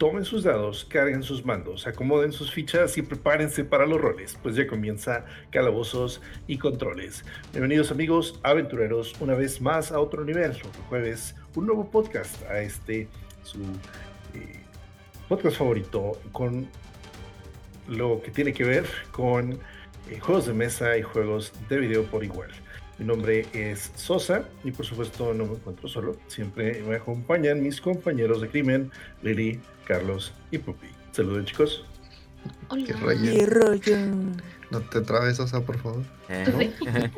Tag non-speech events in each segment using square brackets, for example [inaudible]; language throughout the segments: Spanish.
tomen sus dados, carguen sus mandos, acomoden sus fichas y prepárense para los roles, pues ya comienza Calabozos y Controles. Bienvenidos amigos aventureros una vez más a otro nivel, otro jueves, un nuevo podcast a este su eh, podcast favorito con lo que tiene que ver con eh, juegos de mesa y juegos de video por igual. Mi nombre es Sosa y por supuesto no me encuentro solo. Siempre me acompañan mis compañeros de crimen, Lili, Carlos y Pupi. Saluden chicos. Hola. ¿Qué rollo? ¿Qué rollo? No te trabes, Sosa, por favor. ¿Eh? [laughs]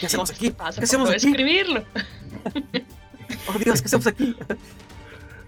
¿Qué hacemos aquí? ¿Qué hacemos aquí? escribirlo. [laughs] Oh Dios, ¿qué hacemos aquí?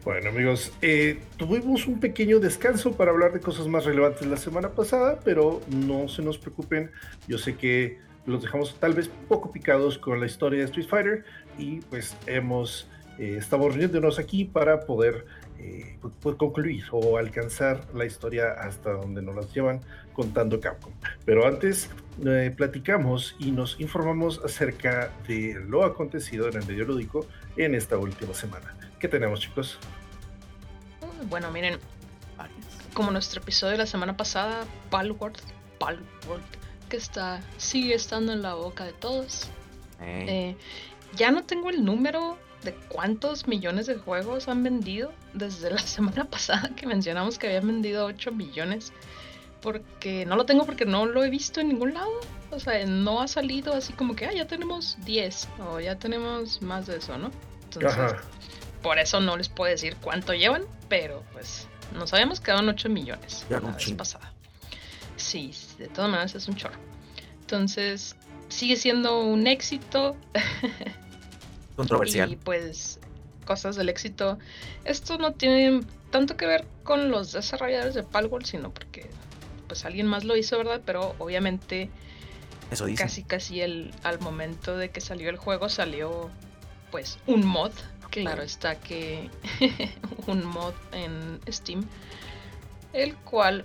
Bueno amigos, eh, tuvimos un pequeño descanso para hablar de cosas más relevantes la semana pasada, pero no se nos preocupen. Yo sé que los dejamos tal vez poco picados con la historia de Street Fighter y pues hemos eh, estamos reuniéndonos aquí para poder eh, pu- pu- concluir o alcanzar la historia hasta donde nos las llevan contando Capcom. Pero antes eh, platicamos y nos informamos acerca de lo acontecido en el medio lúdico en esta última semana. ¿Qué tenemos chicos? Uh, Bueno, miren, como nuestro episodio de la semana pasada, Palworld, Palworld, que está, sigue estando en la boca de todos. Eh, ya no tengo el número de cuántos millones de juegos han vendido desde la [laughs] semana pasada que mencionamos que habían vendido 8 millones. Porque no lo tengo porque no lo he visto en ningún lado. O sea, no ha salido así como que, ah, ya tenemos 10 o ya tenemos más de eso, ¿no? Entonces, Ajá. por eso no les puedo decir cuánto llevan, pero pues nos habíamos quedado en 8 millones Ya, la vez pasada. Sí, de todas maneras es un chorro. Entonces, sigue siendo un éxito [laughs] Controversial. y pues cosas del éxito. Esto no tiene tanto que ver con los desarrolladores de Palworld, sino porque pues alguien más lo hizo, ¿verdad? Pero obviamente Eso dice. casi casi el, al momento de que salió el juego salió pues un mod. Claro está que [laughs] un mod en Steam, el cual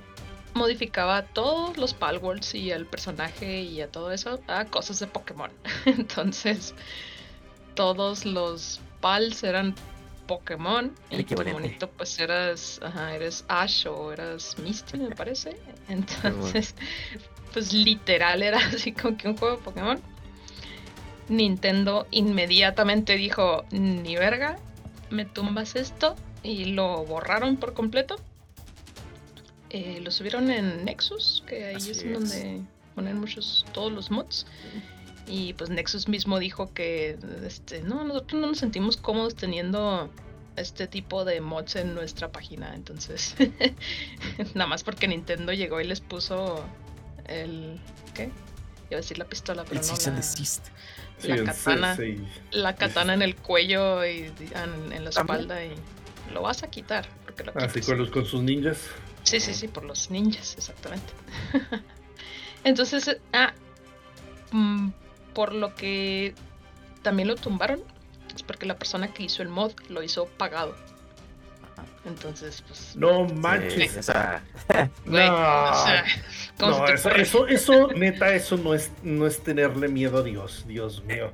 modificaba a todos los Palworlds y al personaje y a todo eso a cosas de Pokémon. [laughs] Entonces, todos los Pals eran Pokémon El y tu monito pues eras, ajá, eres Ash o eras Misty me parece. [laughs] Entonces, pues literal era [laughs] así como que un juego de Pokémon. Nintendo inmediatamente dijo, ni verga, me tumbas esto y lo borraron por completo. Eh, lo subieron en Nexus, que ahí es, es. donde ponen muchos, todos los mods. Y pues Nexus mismo dijo que este, no, nosotros no nos sentimos cómodos teniendo este tipo de mods en nuestra página. Entonces, [laughs] nada más porque Nintendo llegó y les puso el. ¿Qué? Iba a decir la pistola, pero El no. la-. Sí, La el katana. C6. la katana en el cuello y en, en la También. espalda y lo vas a quitar porque lo Así quitas. con, los, con sus ninjas. Sí, sí, sí, por los ninjas, exactamente. [laughs] Entonces, ah, mm, por lo que también lo tumbaron, es porque la persona que hizo el mod lo hizo pagado. Entonces, pues, No Sí, manches. o sea, [laughs] güey, no. o sea, ¿cómo No, se te eso, eso, eso, neta, eso no es, no es tenerle miedo a Dios. Dios mío.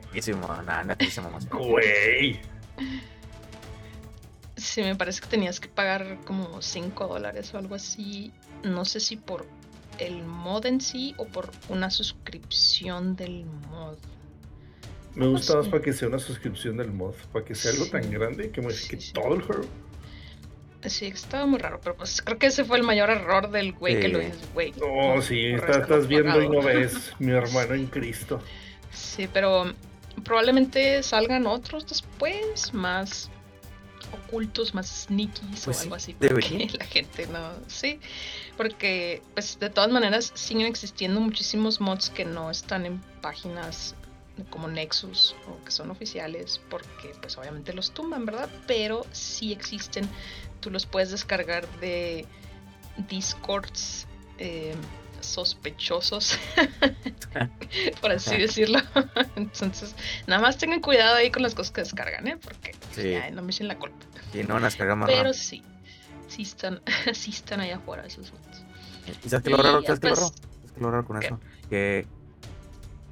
Güey. Sí, me parece que tenías que pagar como 5 dólares o algo así. No sé si por el mod en sí o por una suscripción del mod. Me gusta más para que sea una suscripción del mod, para que sea algo tan grande que modifique Sí, sí. todo el juego. Sí, estaba muy raro, pero pues creo que ese fue el mayor error del güey que lo hizo, güey. No, sí, estás, viendo y no pagado. ves, [laughs] mi hermano en Cristo. Sí, pero probablemente salgan otros después, más ocultos, más sneakies Pues o sí, algo así. Debería. [laughs] la gente no. Sí, porque pues de todas maneras siguen existiendo muchísimos mods que no están en páginas como Nexus o que son oficiales porque pues obviamente los tumban, ¿verdad? Pero sí existen, tú los puedes descargar de discords eh, sospechosos, [laughs] [laughs] por así decirlo. [laughs] Entonces, nada más tengan cuidado ahí con las cosas que descargan, ¿eh? Porque pues, Sí. no me echen la culpa. Y no las cargamos más Pero sí, sí están, [laughs] sí están allá afuera esos. ¿Y sabes qué lo raro? ¿Sabes qué es lo pues, raro? ¿Sabes qué lo raro con ¿qué? eso? Que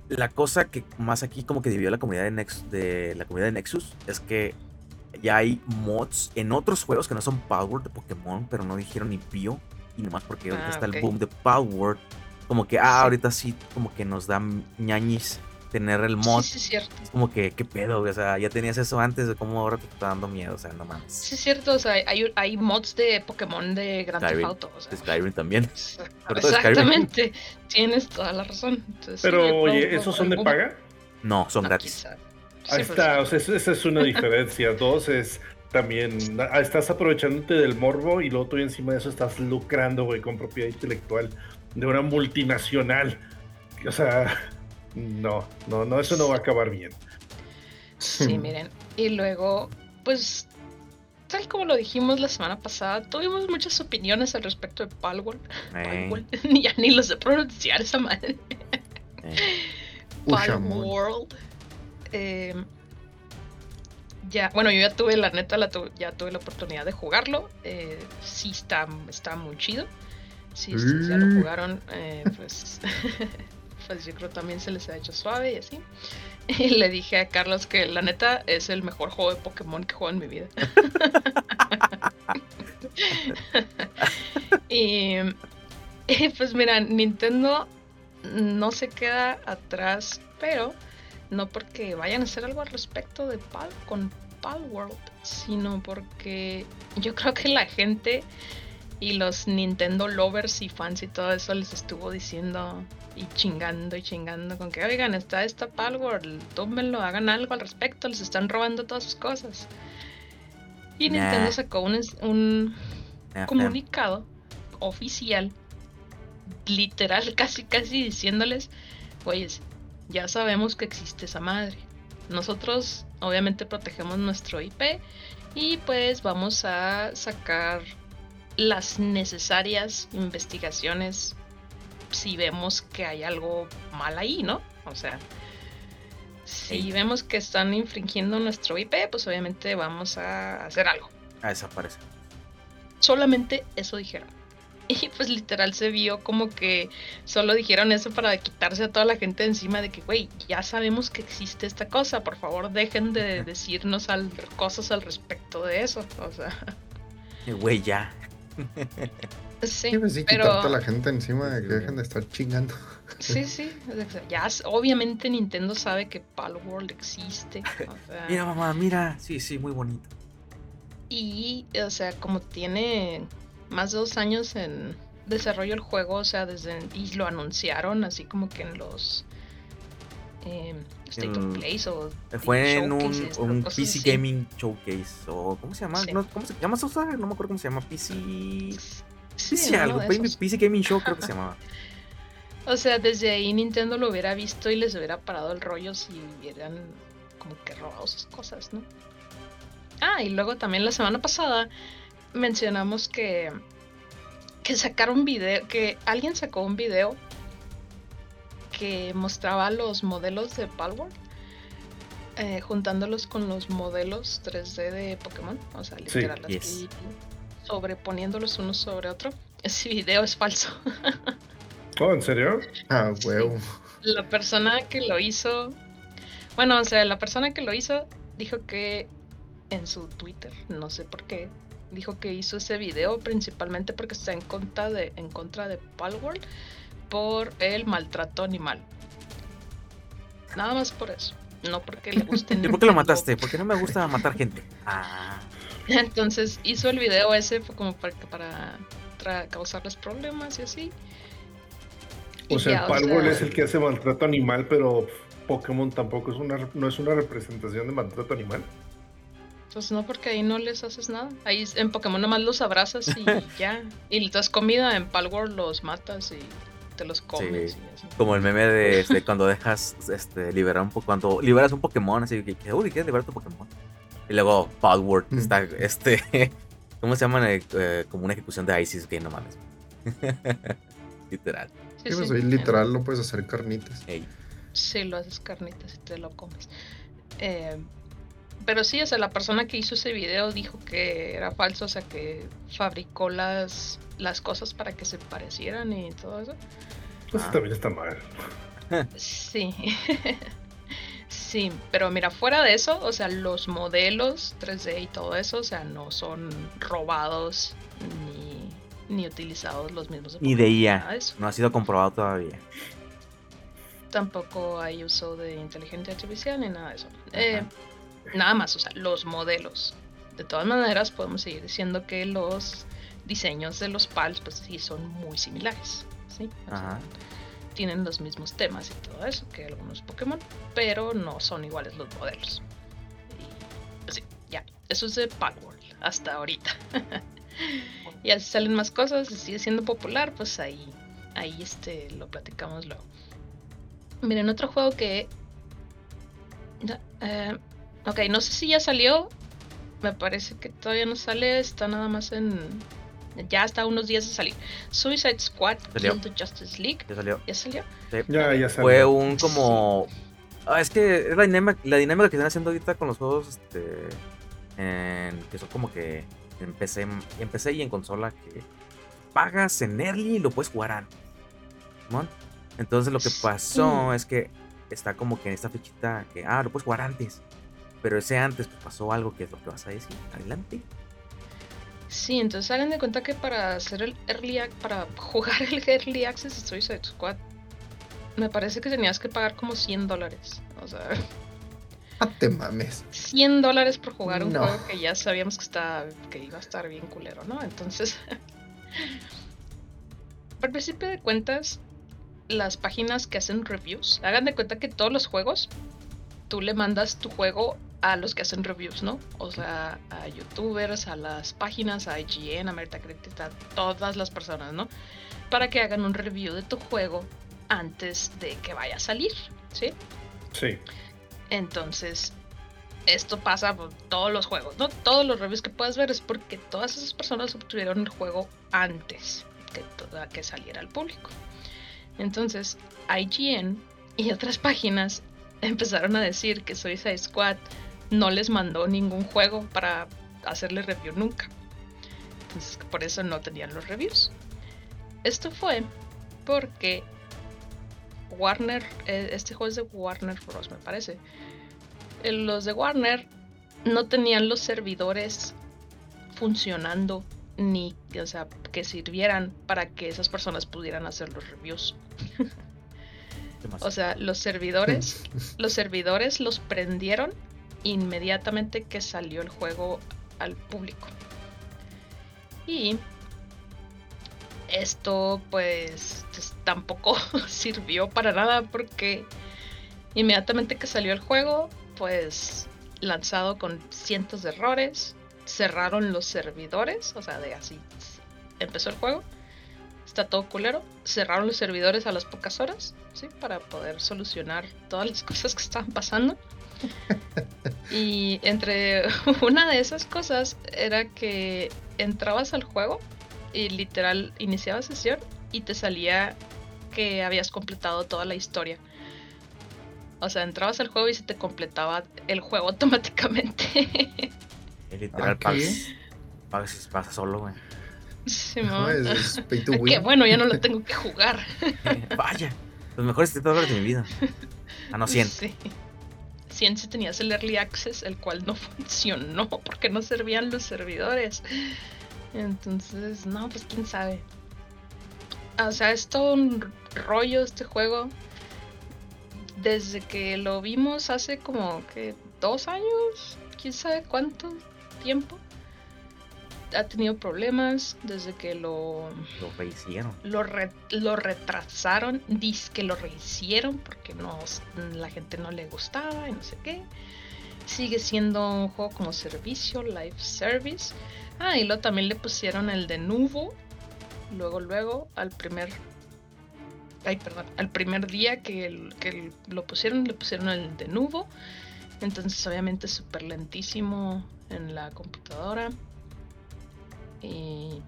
la cosa que más aquí como que dividió la comunidad de, Nex- de la comunidad de Nexus es que ya hay mods en otros juegos que no son Power de Pokémon, pero no dijeron ni Pio. Y nomás porque Ah, está el boom de Power. Como que, ah, ahorita sí, como que nos dan ñañis tener el mod. Sí, sí, es cierto. Es como que, ¿qué pedo? güey? O sea, ya tenías eso antes, de cómo ahora te está dando miedo. O sea, no mames. Sí, es cierto. O sea, hay, hay mods de Pokémon de Grand Theft Skyrim. Auto. O sea, Skyrim también. [laughs] [laughs] Skyrim. Exactamente. Tienes toda la razón. Entonces, Pero, oye, ¿esos son de paga? No, son No, gratis. quizá. Ahí está, o sea, esa esa es una [laughs] diferencia. Dos es también, ah, estás aprovechándote del morbo y luego tú encima de eso estás lucrando, güey, con propiedad intelectual de una multinacional. O sea, no, no, no, eso no va a acabar bien. Sí, [laughs] miren. Y luego, pues, tal como lo dijimos la semana pasada, tuvimos muchas opiniones al respecto de Palworld. Eh, Palworld. [laughs] ya ni lo sé pronunciar esa madre. eh. Palworld. Eh, ya, bueno, yo ya tuve, la neta, la tu- ya tuve la oportunidad de jugarlo. Eh, sí está, está muy chido. Si ustedes ya lo jugaron, eh, pues, [laughs] pues yo creo también se les ha hecho suave y así. [laughs] Y le dije a Carlos que la neta es el mejor juego de Pokémon que juego en mi vida. [laughs] y, y, pues mira, Nintendo no se queda atrás, pero no porque vayan a hacer algo al respecto de Pal con Palworld, sino porque yo creo que la gente y los Nintendo lovers y fans y todo eso les estuvo diciendo y chingando y chingando con que oigan, está esta Palworld, tómenlo, hagan algo al respecto, les están robando todas sus cosas. Y Nah. Nintendo sacó un, un comunicado oficial, literal, [laughs] casi casi diciéndoles, oyes, ya sabemos que existe esa madre. Nosotros obviamente protegemos nuestro IP y pues vamos a sacar las necesarias investigaciones si vemos que hay algo mal ahí, ¿no? O sea, si vemos que están infringiendo nuestro IP, pues obviamente vamos a hacer algo A desaparecer. solamente eso dijeron. [laughs] Y pues literal se vio como que solo dijeron eso para quitarse a toda la gente de encima de que, güey, ya sabemos que existe esta cosa, por favor dejen de decirnos al- cosas al respecto de eso. O sea, [laughs] Güey, ya. [laughs] sí, Sí, pues sí, pero... quitarte a la gente encima de que dejen de estar chingando. [laughs] Sí, sí, ya obviamente Nintendo sabe que Palworld existe. o [laughs] sea, Mira, mamá, mira. Sí, sí, muy bonito. Y, o sea, como tiene más de dos años en desarrollo el juego, o sea, desde y lo anunciaron así como que en los eh, State of El- Plays o Fue en un, PC así. Gaming Showcase. O, ¿Cómo se llama? Sí. No, ¿Cómo se llama? No me acuerdo cómo se llama. PC. Sí, PC algo. PC Gaming Show creo que se llamaba. [laughs] O sea, desde ahí Nintendo lo hubiera visto y les hubiera parado el rollo si hubieran como que robado sus cosas, ¿no? Ah, y luego también la semana pasada mencionamos que que sacaron video, que alguien sacó un video que mostraba los modelos de Palworld eh, juntándolos con los modelos 3D de Pokémon, o sea, literal yes. así sobreponiéndolos uno sobre otro. [laughs] Ese video es falso. [laughs] Oh, ¿en serio? Ah, Sí. huevo. La persona que lo hizo, bueno, o sea, la persona que lo hizo dijo que en su Twitter, no sé por qué, dijo que hizo ese video principalmente porque está en contra de, en contra de Palworld por el maltrato animal. Nada más por eso, no porque le guste. [laughs] ¿Y por qué lo mataste? Porque no me gusta matar gente. Ah, [laughs] Entonces hizo el video ese como para, para tra- causarles problemas y así. O Y sea, ya, el Palworld sea- es el que hace maltrato animal, pero Pokémon tampoco es una, no es una representación de maltrato animal. Pues no, porque ahí no les haces nada. Ahí en Pokémon nomás los abrazas y [laughs] ya. Y les das comida, en Palworld los matas y te los comes. Sí. y así. como el meme de este, cuando dejas este, liberar un poco, cuando liberas un Pokémon, así que, que, uy, quieres liberar tu Pokémon. Y luego Palworld Mm. está, este, [laughs] ¿cómo se llama? Eh, como una ejecución de ISIS, que no mames. [laughs] Literal. Sí, Sí, pues sí. ahí literal lo puedes hacer carnitas. Ey. Sí, lo haces carnitas y te lo comes. Eh, pero sí, o sea, la persona que hizo ese video dijo que era falso, o sea, que fabricó las, las cosas para que se parecieran y todo eso. Pues Ah. también está mal. [laughs] Sí. [laughs] Sí, pero mira, fuera de eso, o sea, los modelos 3D y todo eso, o sea, no son robados ni, ni utilizados los mismos. Ni de IA. No ha sido comprobado todavía. Tampoco hay uso de inteligencia artificial ni nada de eso. Eh, nada más, o sea, los modelos. De todas maneras, podemos seguir diciendo que los diseños de los PALs, pues sí, son muy similares. ¿sí? tienen los mismos temas y todo eso que algunos Pokémon, pero no son iguales los modelos. Y pues sí, ya, eso es de Palworld hasta ahorita. [laughs] y así salen más cosas y sigue siendo popular, pues ahí, ahí este, lo platicamos luego. Miren, otro juego que... Eh, ok, no sé si ya salió. Me parece que todavía no sale. Está nada más en ya hasta unos días de salir. Suicide Squad salió. Justice League. Ya salió. ¿Ya salió? Ya, ya salió. Fue un como. Ah, es que es la dinámica, la dinámica que están haciendo ahorita con los juegos este, en, que son como que en PC, en PC y en consola que pagas en early y lo puedes jugar antes. Entonces lo que pasó es que está como que en esta fechita que, ah, lo puedes jugar antes. Pero ese antes pues, pasó algo que es lo que vas a decir. Adelante. Sí, entonces hagan de cuenta que para hacer el early para jugar el early access de Suicide Squad, me parece que tenías que pagar como 100 dólares. O sea. No [laughs] te mames. 100 dólares por jugar un juego que ya sabíamos que, está, que iba a estar bien culero, ¿no? Entonces. [laughs] Por principio de cuentas, las páginas que hacen reviews, hagan de cuenta que todos los juegos, tú le mandas tu juego a los que hacen reviews, ¿no? O sea, a youtubers, a las páginas, a IGN, a Metacritic, a todas las personas, ¿no? Para que hagan un review de tu juego antes de que vaya a salir, ¿sí? Sí. Entonces, esto pasa por todos los juegos, ¿no? Todos los reviews que puedas ver es porque todas esas personas obtuvieron el juego antes de que saliera al público. Entonces, IGN y otras [laughs] páginas empezaron a decir que Suicide Squad no les mandó ningún juego para hacerle review nunca. Entonces por eso no tenían los reviews. Esto fue porque Warner, eh, este juego es de Warner Bros. me parece. Eh, los de Warner no tenían los servidores funcionando ni, o sea, que sirvieran para que esas personas pudieran hacer los reviews. [laughs] o sea, los servidores, [laughs] los servidores los prendieron inmediatamente que salió el juego al público. Y esto pues, pues tampoco [laughs] sirvió para nada porque inmediatamente que salió el juego, pues lanzado con cientos de errores, cerraron los servidores, o sea, de así empezó el juego, está todo culero, cerraron los servidores a las pocas horas, ¿sí? Para poder solucionar todas las [laughs] cosas que estaban pasando. [laughs] y entre [laughs] una de esas cosas era que entrabas al juego y literal iniciabas sesión y te salía que habías completado toda la historia. O sea, entrabas al juego y se te completaba el juego [laughs] automáticamente. literal, pagas, pasa solo, güey. Sí, no, es Que bueno, ya no lo tengo que jugar. Vaya, los mejores 70 dólares de mi vida. Ah, no, 100. Sí. 100 si tenías el Early Access, el cual no [laughs] funcionó porque no servían los servidores. Entonces, no, pues quién sabe. O sea, es todo un rollo este juego. Desde que lo vimos hace como que dos años, quién sabe cuánto tiempo. Ha tenido problemas desde que lo. Lo rehicieron. Lo, lo retrasaron. Dice que lo rehicieron porque no, la gente no le gustaba y no sé qué. Sigue siendo un juego como servicio, live service. Ah, y luego también le pusieron el de nuevo. Luego, luego, al primer. Ay, perdón. Al primer día que, que lo pusieron, le pusieron el de nuevo. Entonces, obviamente, súper lentísimo en la computadora. Y.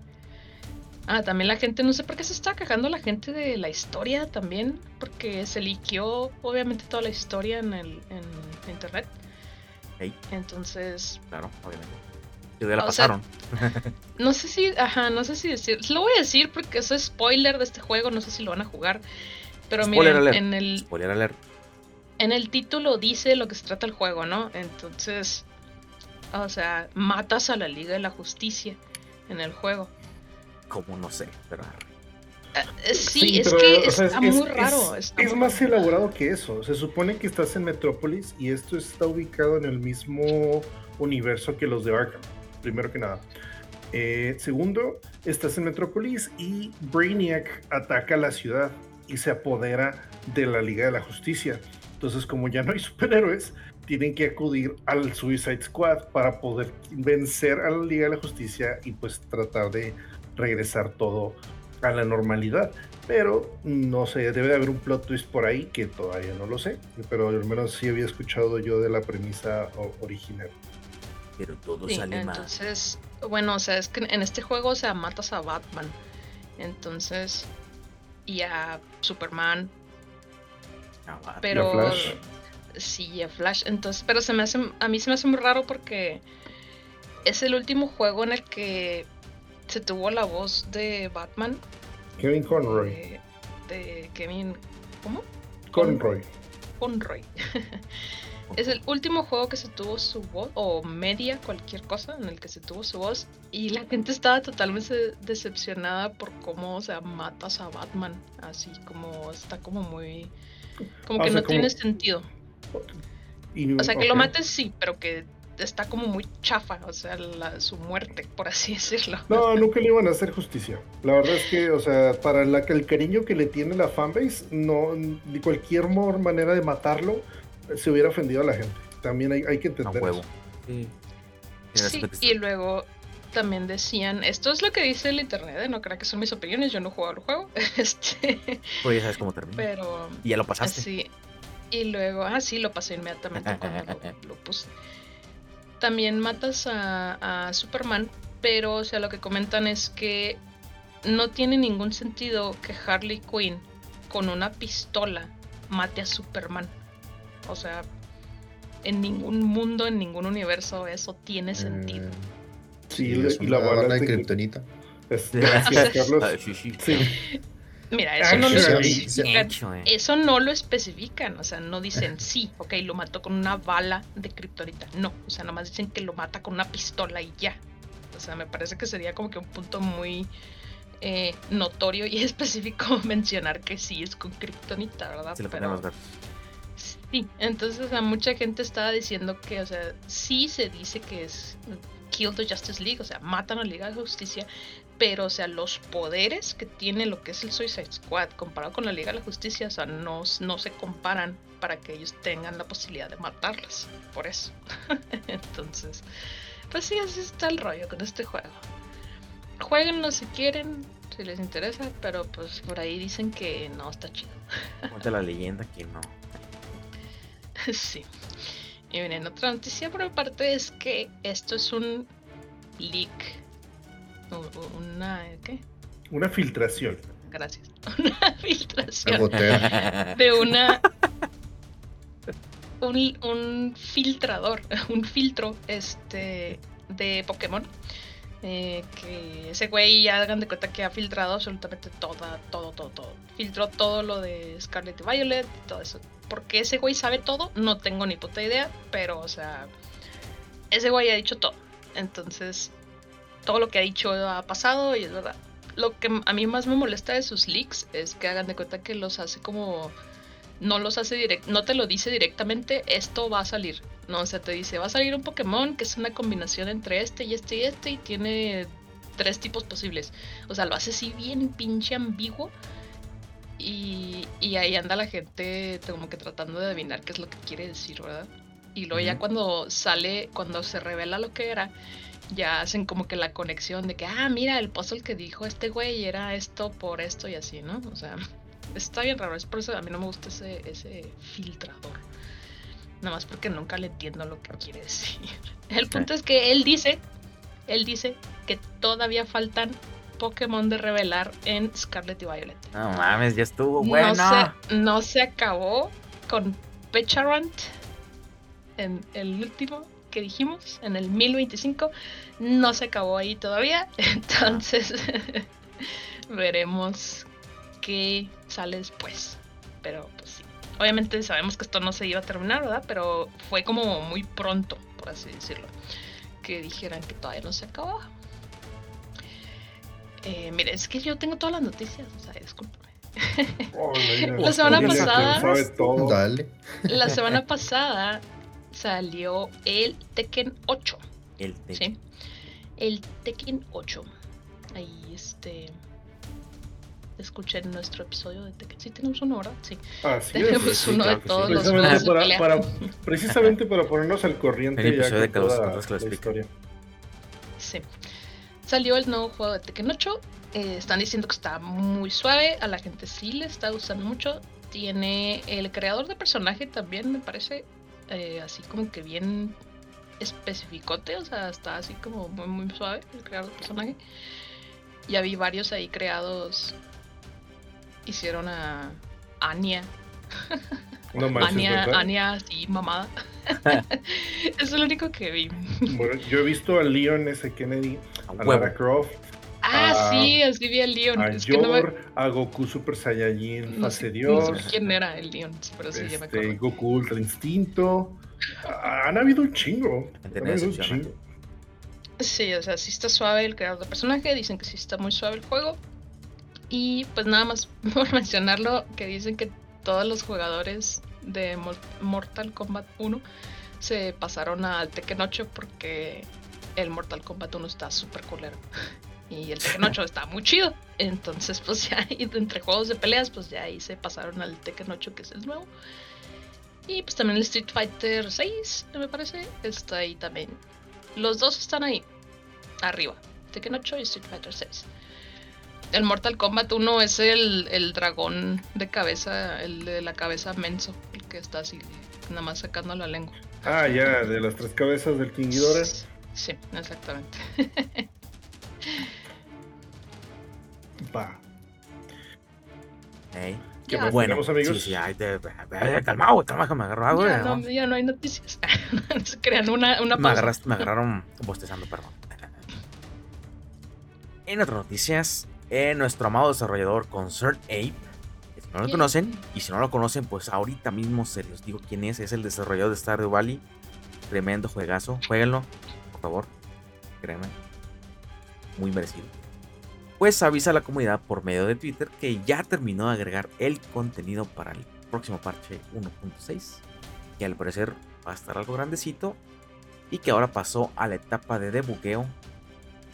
Ah, también la gente, no sé por qué se está quejando la gente de la historia también, porque se liqueó obviamente toda la historia en, el, en internet. Entonces. Claro, obviamente. Y ya la pasaron. [laughs] no sé si, ajá, no sé si decir. Lo voy a decir porque eso es spoiler de este juego, no sé si lo van a jugar. Pero miren, en el. Spoiler alert. en el título dice lo que se trata el juego, ¿no? Entonces, o sea, matas a la Liga de la Justicia en el juego. Como no sé, pero... Eh, sí, es que está muy raro. Es, más elaborado que eso. Se supone que estás en Metrópolis y esto está ubicado en el mismo universo que los de Arkham, primero que nada. Eh, segundo, estás en Metrópolis y Brainiac ataca la ciudad y se apodera de la Liga de la Justicia. Entonces, como ya no hay superhéroes, tienen que acudir al Suicide Squad para poder vencer a la Liga de la Justicia y pues tratar de regresar todo a la normalidad. Pero no sé, debe de haber un plot twist por ahí que todavía no lo sé, pero al menos sí había escuchado yo de la premisa original. Pero todo sale mal. Entonces, bueno, o sea, es que en este juego, o sea, matas a Batman. Entonces, y a Superman. pero. Flash. Sí, a Flash. Entonces, pero se me hace. A mí se me hace muy raro porque es el último juego en el que se tuvo la voz de Batman. Kevin Conroy. De, Kevin. ¿Cómo? Conroy. Conroy. [laughs] es el último juego que se tuvo su voz, o media, cualquier cosa, en el que se tuvo su voz. Y la gente estaba totalmente decepcionada por cómo, o sea, matas a Batman. Así como está como muy. Como que no tiene sentido. O sea, que lo mates sí, pero que está como muy chafa, o sea, su muerte, por así [laughs] decirlo. No, nunca le iban a hacer justicia. La verdad es que, o sea, para la, el cariño que le tiene la fanbase, no, de cualquier manera de matarlo, se hubiera ofendido a la gente. También hay, hay que entender huevo. Sí, y luego también decían, esto es lo que dice el internet, ¿eh? no creo que son mis opiniones, yo no he jugado el juego. [laughs] este, pues ya sabes cómo termina. Pero... Y ya lo pasaste. Sí. Y luego, ah, sí, lo pasé inmediatamente cuando lo [laughs] puse también matas a, Superman, pero o sea, lo que comentan es que no tiene ningún sentido que Harley Quinn con una pistola mate a Superman. O sea, en ningún mundo, en ningún universo eso tiene sentido. Eh, sí, y la bala de Kryptonita. Gracias, [laughs] Carlos. Sí. Mira, eso no, lo especifican, eh. eso no lo especifican, o sea, no dicen sí, ok, lo mató con una bala de kriptonita, no, o sea, nomás dicen que lo mata con una pistola y ya. O sea, me parece que sería como que un punto muy eh, notorio y [laughs] específico mencionar que sí es con kriptonita, ¿verdad? Sí, entonces o sea, mucha gente estaba diciendo que, o sea, sí se dice que es Kill the Justice League, o sea, matan a la Liga de Justicia, pero o sea, los poderes que tiene lo que es el Suicide Squad comparado con la Liga de la Justicia, o sea, no, no se comparan para que ellos tengan la posibilidad de matarlas, por eso. [laughs] Entonces, pues sí, así está el rollo con este juego. Jueguenlo si quieren, si les interesa, pero pues por ahí dicen que no está chido. [laughs] Cuenta la leyenda que no. sí. Y miren, otra noticia por mi parte es que esto es un leak una ¿qué? Una filtración. Gracias. [laughs] Una filtración de una un, filtrador, [laughs] un filtro este de Pokémon. Eh, que ese güey ya hagan de cuenta que ha filtrado absolutamente toda, todo, todo, todo. Filtró todo lo de Scarlet y Violet, todo eso. Porque ese güey sabe todo, no tengo ni puta idea, pero o sea, ese güey ha dicho todo. Entonces, todo lo que ha dicho ha pasado y es verdad. Lo que a mí más me molesta de sus leaks es que hagan de cuenta que los hace como no los hace direct, no te lo dice directamente, esto va a salir. No, o sea, te dice, va a salir un Pokémon que es una combinación entre este y este y este y tiene tres tipos posibles. O sea, lo hace así bien pinche ambiguo. Y, y ahí anda la gente como que tratando de adivinar qué es lo que quiere decir, ¿verdad? Y luego ya cuando sale, cuando se revela lo que era, ya hacen como que la conexión de que, ah, mira, el puzzle que dijo este güey era esto por esto y así, ¿no? O sea, [laughs] está bien raro, es por eso a mí no me gusta ese, ese filtrador. Nada más porque nunca le entiendo lo que quiere decir. [laughs] El punto es que él dice, él dice que todavía faltan Pokémon de revelar en Scarlet y Violet. No mames, ya estuvo bueno. No se, no se acabó con Pecharant en el último que dijimos en el 1025 no se acabó ahí todavía. [laughs] Entonces [laughs] veremos qué sale después. Pero pues sí. obviamente sabemos que esto no se iba a terminar, ¿verdad? Pero fue como muy pronto, por así decirlo, que dijeran que todavía no se acababa. Eh, mire, es que yo tengo todas las noticias, o sea, discúlpame. Oh, [laughs] la semana pasada. La semana pasada salió el Tekken 8. El Tekken. ¿sí? El Tekken 8. Ahí este escuchen nuestro episodio de Tekken. Sí, tenemos uno, ¿verdad? Sí. Ah, sí tenemos uno de todos los juegos para, para, Precisamente para ponernos al corriente. El episodio de toda la historia. Sí. Salió el nuevo juego de Tekken 8. Eh, están diciendo que está muy suave. A la gente sí le está gustando mucho. Tiene el creador de personaje también, me parece. Eh, así como que bien especificote. O sea, está así como muy, muy suave el creador de personaje. Ya vi varios ahí creados hicieron a Anya. No [laughs] Anya, Anya así mamada. [laughs] [laughs] es lo único que vi. bueno, yo he visto a Leon S. Kennedy, a Lara Croft. Ah, sí, así vi a Leon. A Yor, a Goku Super Saiyajin fase Dios. No sé quién era el Leon, pero sí, ya me este, acuerdo. Goku Ultra Instinto. Han habido un chingo. Han habido un chingo. Sí, o sea, sí está suave el creador de personaje. Dicen que sí está muy suave el juego. Y pues nada más [laughs] por mencionarlo, que dicen que todos los jugadores de Mortal Kombat 1 se pasaron al Tekken 8 porque el Mortal Kombat 1 está súper culero. Y el Tekken 8 está muy chido. Entonces, [laughs] pues ya entre juegos de peleas, pues ya ahí se pasaron al Tekken 8, que es el nuevo. Y pues también el Street Fighter 6, me parece, está ahí también. Los dos están ahí, arriba. Tekken 8 y Street Fighter 6 el Mortal Kombat 1 es el, el, dragón de cabeza, el de la cabeza menso, el que está así, nada más sacando la lengua. Ah, ya, de las tres cabezas del King Ghidorah. Sí, exactamente. [laughs] Va. Hey. ¿Qué más bueno, tenemos, amigos? Sí, sí, ay, de, calmado, calmado, me agarró agua. Ya, no, ya no hay noticias. [laughs] no se crean una, una pausa. Me, me agarraron bostezando, perdón. [laughs] En otras noticias, en nuestro amado desarrollador Concert Ape. Si no lo conocen, y si no lo conocen, pues ahorita mismo se los digo quién es. Es el desarrollador de Stardew Valley. Tremendo juegazo. Jueguenlo, por favor. Créeme. Muy merecido. Pues avisa a la comunidad por medio de Twitter que ya terminó de agregar el contenido para el próximo parche 1.6. Que al parecer va a estar algo grandecito. Y que ahora pasó a la etapa de debugueo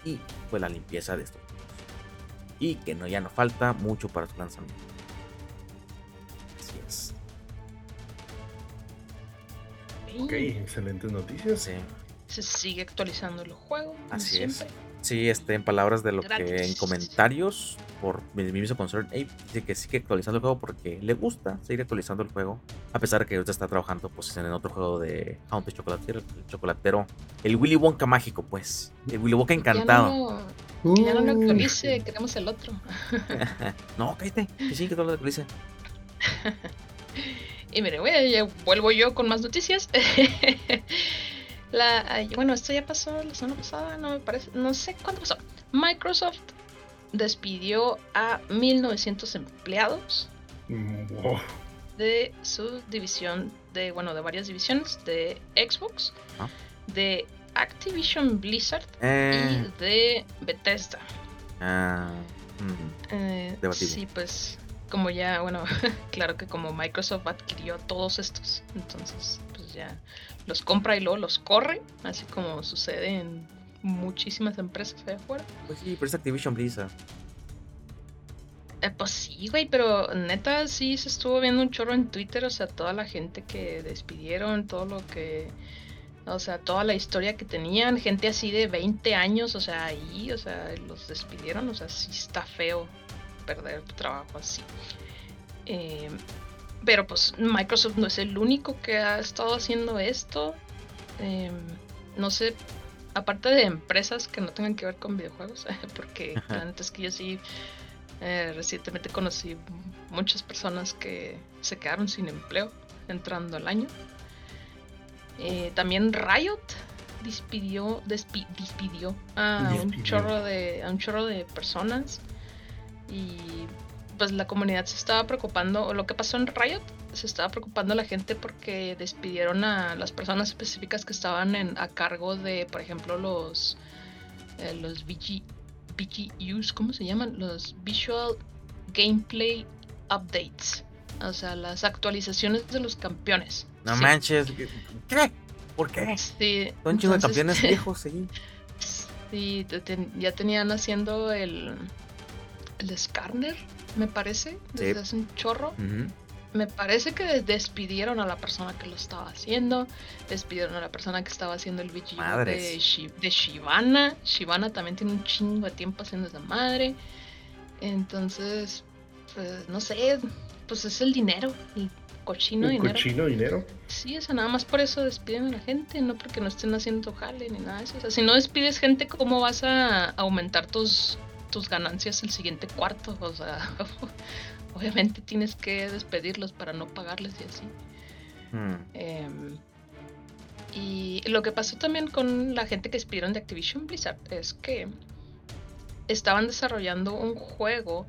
y pues la limpieza de esto y que no ya no falta mucho para su lanzamiento. Así es. Ok, excelentes noticias. Sí. Se sigue actualizando el juego. Así es. Sí, este, en palabras de lo que en comentarios por mi mismo concern, dice que sigue actualizando el juego porque le gusta seguir actualizando el juego, a pesar de que ahorita está trabajando pues en otro juego de Haunted Chocolatero, el chocolatero, el Willy Wonka mágico, pues, el Willy Wonka encantado. Ya no, lo actualice, queremos el otro. [laughs] no, cállate, que sí, que todo lo actualice. [laughs] y mire, ya vuelvo yo con más noticias. [laughs] bueno, esto ya pasó la semana pasada, no me parece, no sé cuándo pasó. Microsoft despidió a 1900 empleados de su división de, bueno, de varias divisiones de Xbox, ah. de Activision Blizzard y eh. de Bethesda. Ah, mm, eh, sí, pues como ya, bueno, [laughs] claro que como Microsoft adquirió a todos estos, entonces ya los compra y luego los corre, así como sucede en muchísimas empresas allá afuera. Pues sí, pero es Activision Blizzard. Eh, pues sí, güey, pero neta sí se estuvo viendo un chorro en Twitter, o sea, toda la gente que despidieron, todo lo que... O sea, toda la historia que tenían, gente así de 20 años, o sea, ahí, o sea, los despidieron, o sea, sí está feo perder tu trabajo así. Eh, pero pues Microsoft no es el único que ha estado haciendo esto. Em, no sé, aparte de empresas que no tengan que ver con videojuegos, [laughs] porque antes que yo sí eh, recientemente conocí muchas personas que se quedaron sin empleo entrando al año. Eh, también Riot despidió, despidió, a, Un chorro de, a un chorro de personas y pues la comunidad se estaba preocupando. Lo que pasó en Riot se estaba preocupando la gente porque despidieron a las personas específicas que estaban en, a cargo de, por ejemplo, los, eh, los VG, VGUs, ¿cómo se llaman? Los Visual Gameplay Updates. O sea, las actualizaciones de los campeones. No manches. ¿Qué? ¿Por qué? Sí. Son chingos de campeones [laughs] viejos, sí. Sí, ya tenían haciendo el, el Skarner, me parece, desde hace un chorro. Me parece que despidieron a la persona que lo estaba haciendo. Despidieron a la persona que estaba haciendo el VG de, de Shivana. Shivana también tiene un chingo de tiempo haciendo esa madre. Entonces, pues no sé, pues es el dinero, el cochino ¿El dinero. cochino dinero? Sí, o sea, nada más por eso despiden a la gente, no porque no estén haciendo jale ni nada de eso. O sea, si no despides gente, ¿cómo vas a aumentar tus, tus ganancias el siguiente cuarto? O sea, [laughs] obviamente tienes que despedirlos para no pagarles y así. Hmm. Em, y lo que pasó también con la gente que despidieron de Activision Blizzard es que estaban desarrollando un juego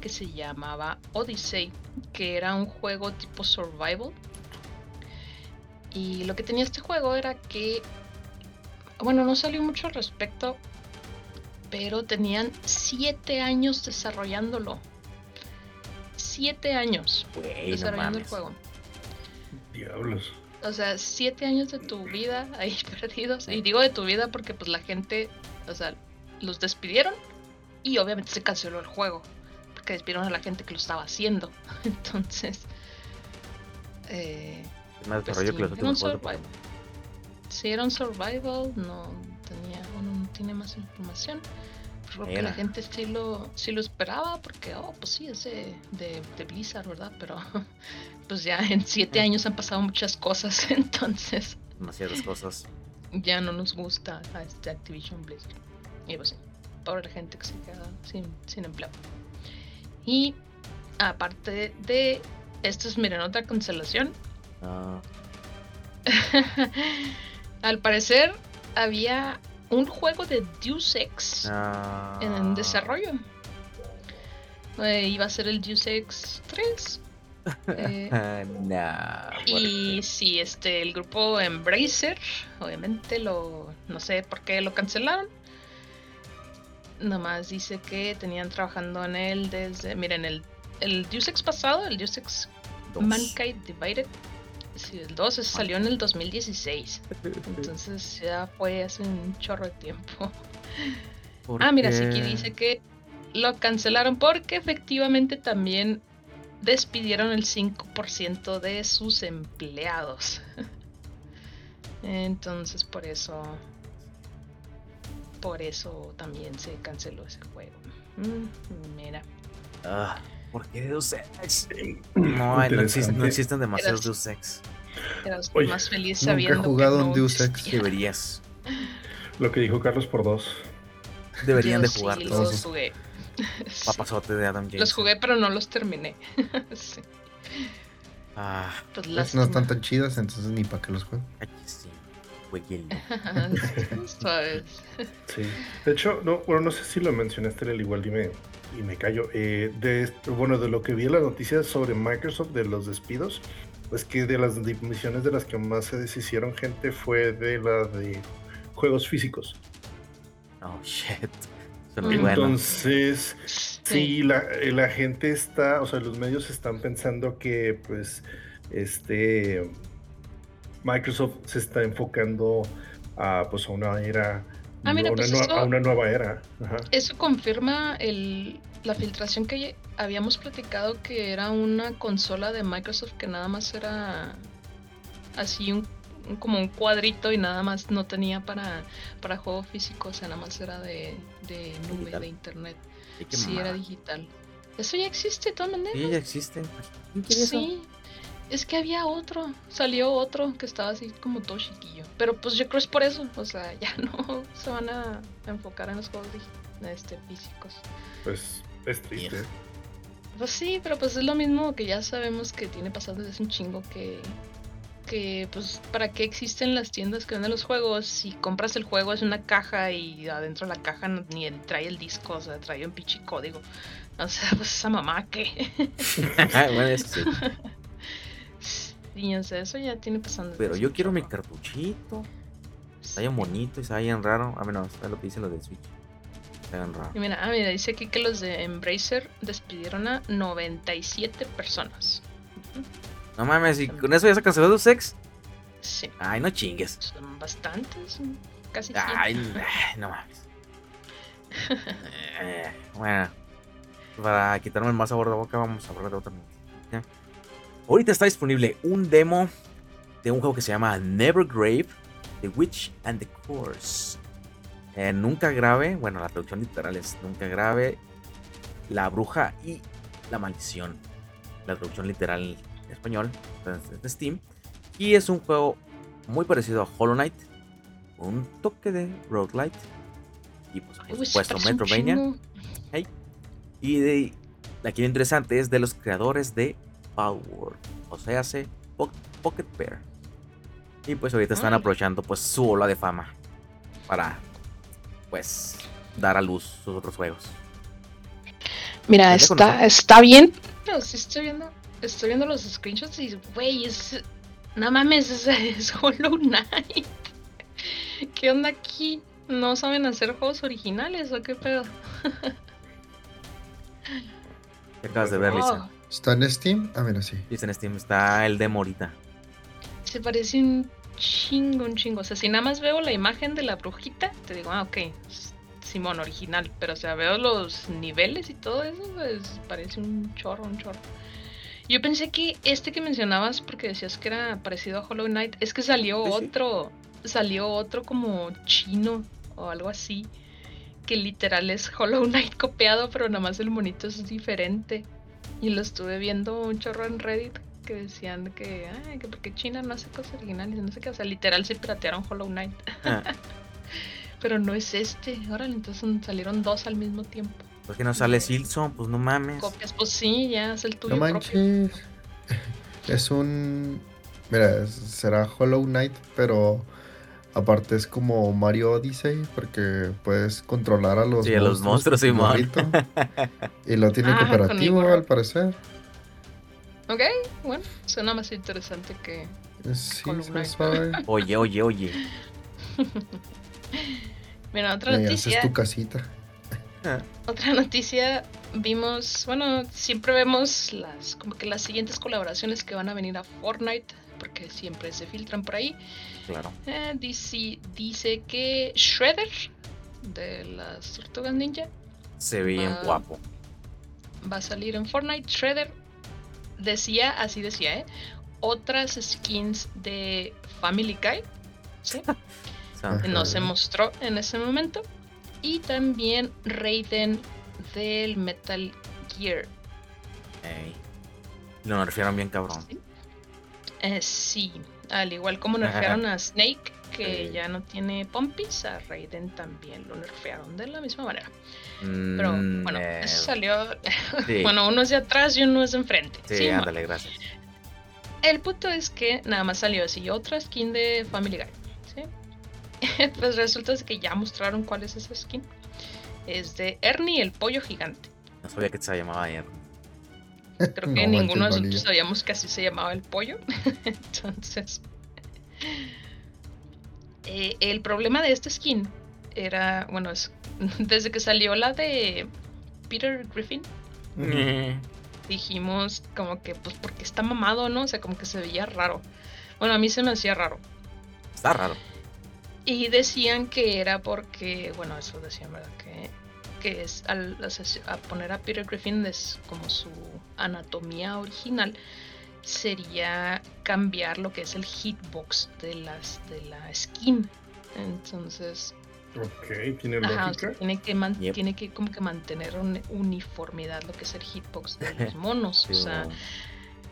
que se llamaba Odyssey, que era un juego tipo survival. Y lo que tenía este juego era que, bueno, no salió mucho al respecto, pero tenían siete años desarrollándolo siete años desarrollando el juego. Diablos. O sea, siete años de tu vida ahí [laughs] perdidos. Y digo de tu vida porque pues la gente, o sea, los despidieron y obviamente se canceló el juego. Porque despidieron a la gente que lo estaba haciendo. [laughs] Entonces... Eh, más pues, desarrollo que los otros survival. Si era un survival, no tiene más información. Porque la gente sí lo, sí lo esperaba, porque, oh, pues sí, es de, de, Blizzard, ¿verdad? Pero [laughs] pues ya en siete años han pasado muchas cosas, [laughs] entonces... Demasiadas cosas. Ya no nos gusta a este Activision Blizzard. Y pues sí, pobre la gente que se queda sin, sin empleo. Y aparte de esto es, miren, otra cancelación. Ah. [laughs] Al parecer había un juego de Deus Ex ah. en desarrollo. Eh, iba a ser el Deus Ex 3. [laughs] Eh, y sí, este, el grupo Embracer, obviamente lo, no sé por qué lo cancelaron. Nomás dice que tenían trabajando en él desde, miren, el, el Deus Ex pasado, el Deus Ex Mankind Divided, Sí, el 2 salió en el 2016. [laughs] Entonces ya fue hace un chorro de tiempo. Ah, mira, aquí dice que lo cancelaron porque efectivamente también despidieron el 5% de sus empleados. Entonces por eso por eso también se canceló ese juego. Mm, mira. Ah. ¿Por qué Deus Ex? No, no, existen demasiados Deus Ex. más feliz sabiendo nunca he jugado un Deus Ex. Deberías. Lo que dijo Carlos por dos. Deberían de jugar sí, Los jugué. [laughs] Papazote de Adam James. Los jugué, pero no los terminé. [laughs] sí. Ah, pues no están tan chidas, entonces ni para qué los juego. Aquí sí. [laughs] Sí. De hecho, no, bueno, no sé si lo mencionaste, el igual dime y me callo. Eh, de, bueno, de lo que vi en las noticias sobre Microsoft, de los despidos, pues que de las misiones de las que más se deshicieron gente fue de la de juegos físicos. Oh, shit. Entonces, sí, la, la, gente está, o sea, los medios están pensando que, pues, este, Microsoft se está enfocando a, pues, a una era Ah, mira, pues a una nueva era. Eso confirma el, la filtración que habíamos platicado que era una consola de Microsoft que nada más era así un, como un cuadrito y nada más no tenía para, para juego físico, o sea, nada más era de, de nube, de internet. Sí, era digital. Eso ya existe, de todas maneras. Sí, ya existe. sí. Es que había otro, salió otro que estaba así como todo chiquillo. Pero pues yo creo es por eso, o sea, ya [laughs] no se van a enfocar en los juegos este, físicos. Pues es triste. Pues sí, pero pues es lo mismo que ya sabemos que tiene pasado desde un chingo que que pues para qué existen las tiendas que venden los juegos si compras el juego es una caja y adentro de la caja ni trae el disco, o sea, trae un pinche código. O sea, pues esa mamá que [laughs] bueno, sí. [laughs] Eso ya tiene pasando. Pero yo quiero mi cartuchito. Está bien bonito y está bien raro. A menos, es lo que dicen los del Switch. Está bien raro. Y mira, ah, mira, dice aquí que los de Embracer despidieron a 97 personas. No mames, ¿y con eso ya se canceló Deus Ex? Sí. Ay, no chingues. Son bastantes, casi 100. Ay, no mames. [laughs] Eh, bueno, para quitarme el más sabor de boca, vamos a hablar de otra noticia. Ahorita está disponible un demo de un juego que se llama Nevergrave, The Witch and the Curse. Eh, nunca grave, bueno, la traducción literal es nunca grave, la bruja y la maldición. La traducción literal en español es de Steam. Y es un juego muy parecido a Hollow Knight, con un toque de roguelite. Y pues, por supuesto, Metrovania. chingo. Y de, aquí lo interesante es de los creadores de Palworld. O sea, hace Po- Pocket Bear. Y pues ahorita están Ah. aprovechando pues su ola de fama para pues dar a luz sus otros juegos. Mira, está, ¿no? está bien. Pero sí estoy viendo, estoy viendo los screenshots y, güey, es. No mames, es, es Hollow Knight. [laughs] ¿Qué onda aquí? ¿No saben hacer juegos originales o qué pedo? ¿Qué acabas de ver, Lisa? ¿Está en Steam? Ah, mira, sí. Dice en Steam, está el demo ahorita. se parece un chingo, un chingo. O sea, si nada más veo la imagen de la brujita, te digo, ah, ok, Simón original. Pero o sea, veo los niveles y todo eso, pues parece un chorro, un chorro. Yo pensé que este que mencionabas, porque decías que era parecido a Hollow Knight, es que salió Sí, sí. otro, salió otro como chino o algo así, que literal es Hollow [laughs] Knight copiado, pero nada más el monito es diferente. Y lo estuve viendo un chorro en Reddit que decían que, ay, que porque China no hace cosas originales, no sé qué, o sea, literal se piratearon Hollow Knight. Ah, [laughs] Pero no es este, órale, entonces salieron dos al mismo tiempo. ¿Por qué no sale Silson? Pues no mames. Copias, pues sí, ya es el tuyo No propio. manches. [laughs] Es un. Mira, será Hollow Knight, pero aparte es como Mario Odyssey, porque puedes controlar a los Sí, a los monstruos, Simón. Y lo tiene Ah, cooperativo, al parecer. Ok, bueno, suena más interesante que... Sí, se sabe. [laughs] Oye, oye, oye. Mira, otra haces noticia. tu casita. [laughs] Otra noticia, vimos, bueno, siempre vemos las, como que las siguientes colaboraciones que van a venir a Fortnite, porque siempre se filtran por ahí. Claro. Eh, dice, dice que Shredder, de las Tortugas Ninja, Se ve bien guapo. va a salir en Fortnite. Shredder decía, así decía, ¿eh? Otras skins de Family Guy. ¿sí? [laughs] No se mostró en ese momento. Y también Raiden del Metal Gear. Ey. Lo nerfearon bien cabrón. ¿sí? Eh, sí, al igual como nerfearon a Snake, que ya no tiene pompis, a Raiden también lo nerfearon de la misma manera. Pero Mm, bueno, eh, eso salió. [laughs] sí, Bueno, uno es de atrás y uno es de enfrente. sí, Sí, gracias. El punto es que nada más salió así otra skin de Family Guy. ¿sí? [laughs] pues resulta que ya mostraron cuál es esa skin. Es de Ernie el pollo gigante. No sabía que se llamaba Ernie. Creo que [laughs] No ninguno de nosotros sabíamos que así se llamaba el pollo. [laughs] Entonces. eh, el problema de esta skin era. Bueno, es, [laughs] desde que salió la de Peter Griffin, dijimos como que, pues, porque está mamado, ¿no? O sea, como que se veía raro. Bueno, a mí se me hacía raro. Está raro. Y decían que era porque, bueno, eso decían, ¿verdad? Que, que es al a poner a Peter Griffin es como su anatomía original, sería cambiar lo que es el hitbox de las de la skin. Entonces, Ok, tiene ajá, o sea, lógica. tiene que man- Yep. tiene que como que mantener una uniformidad lo que es el hitbox de [laughs] los monos. Sí, o sea, bueno,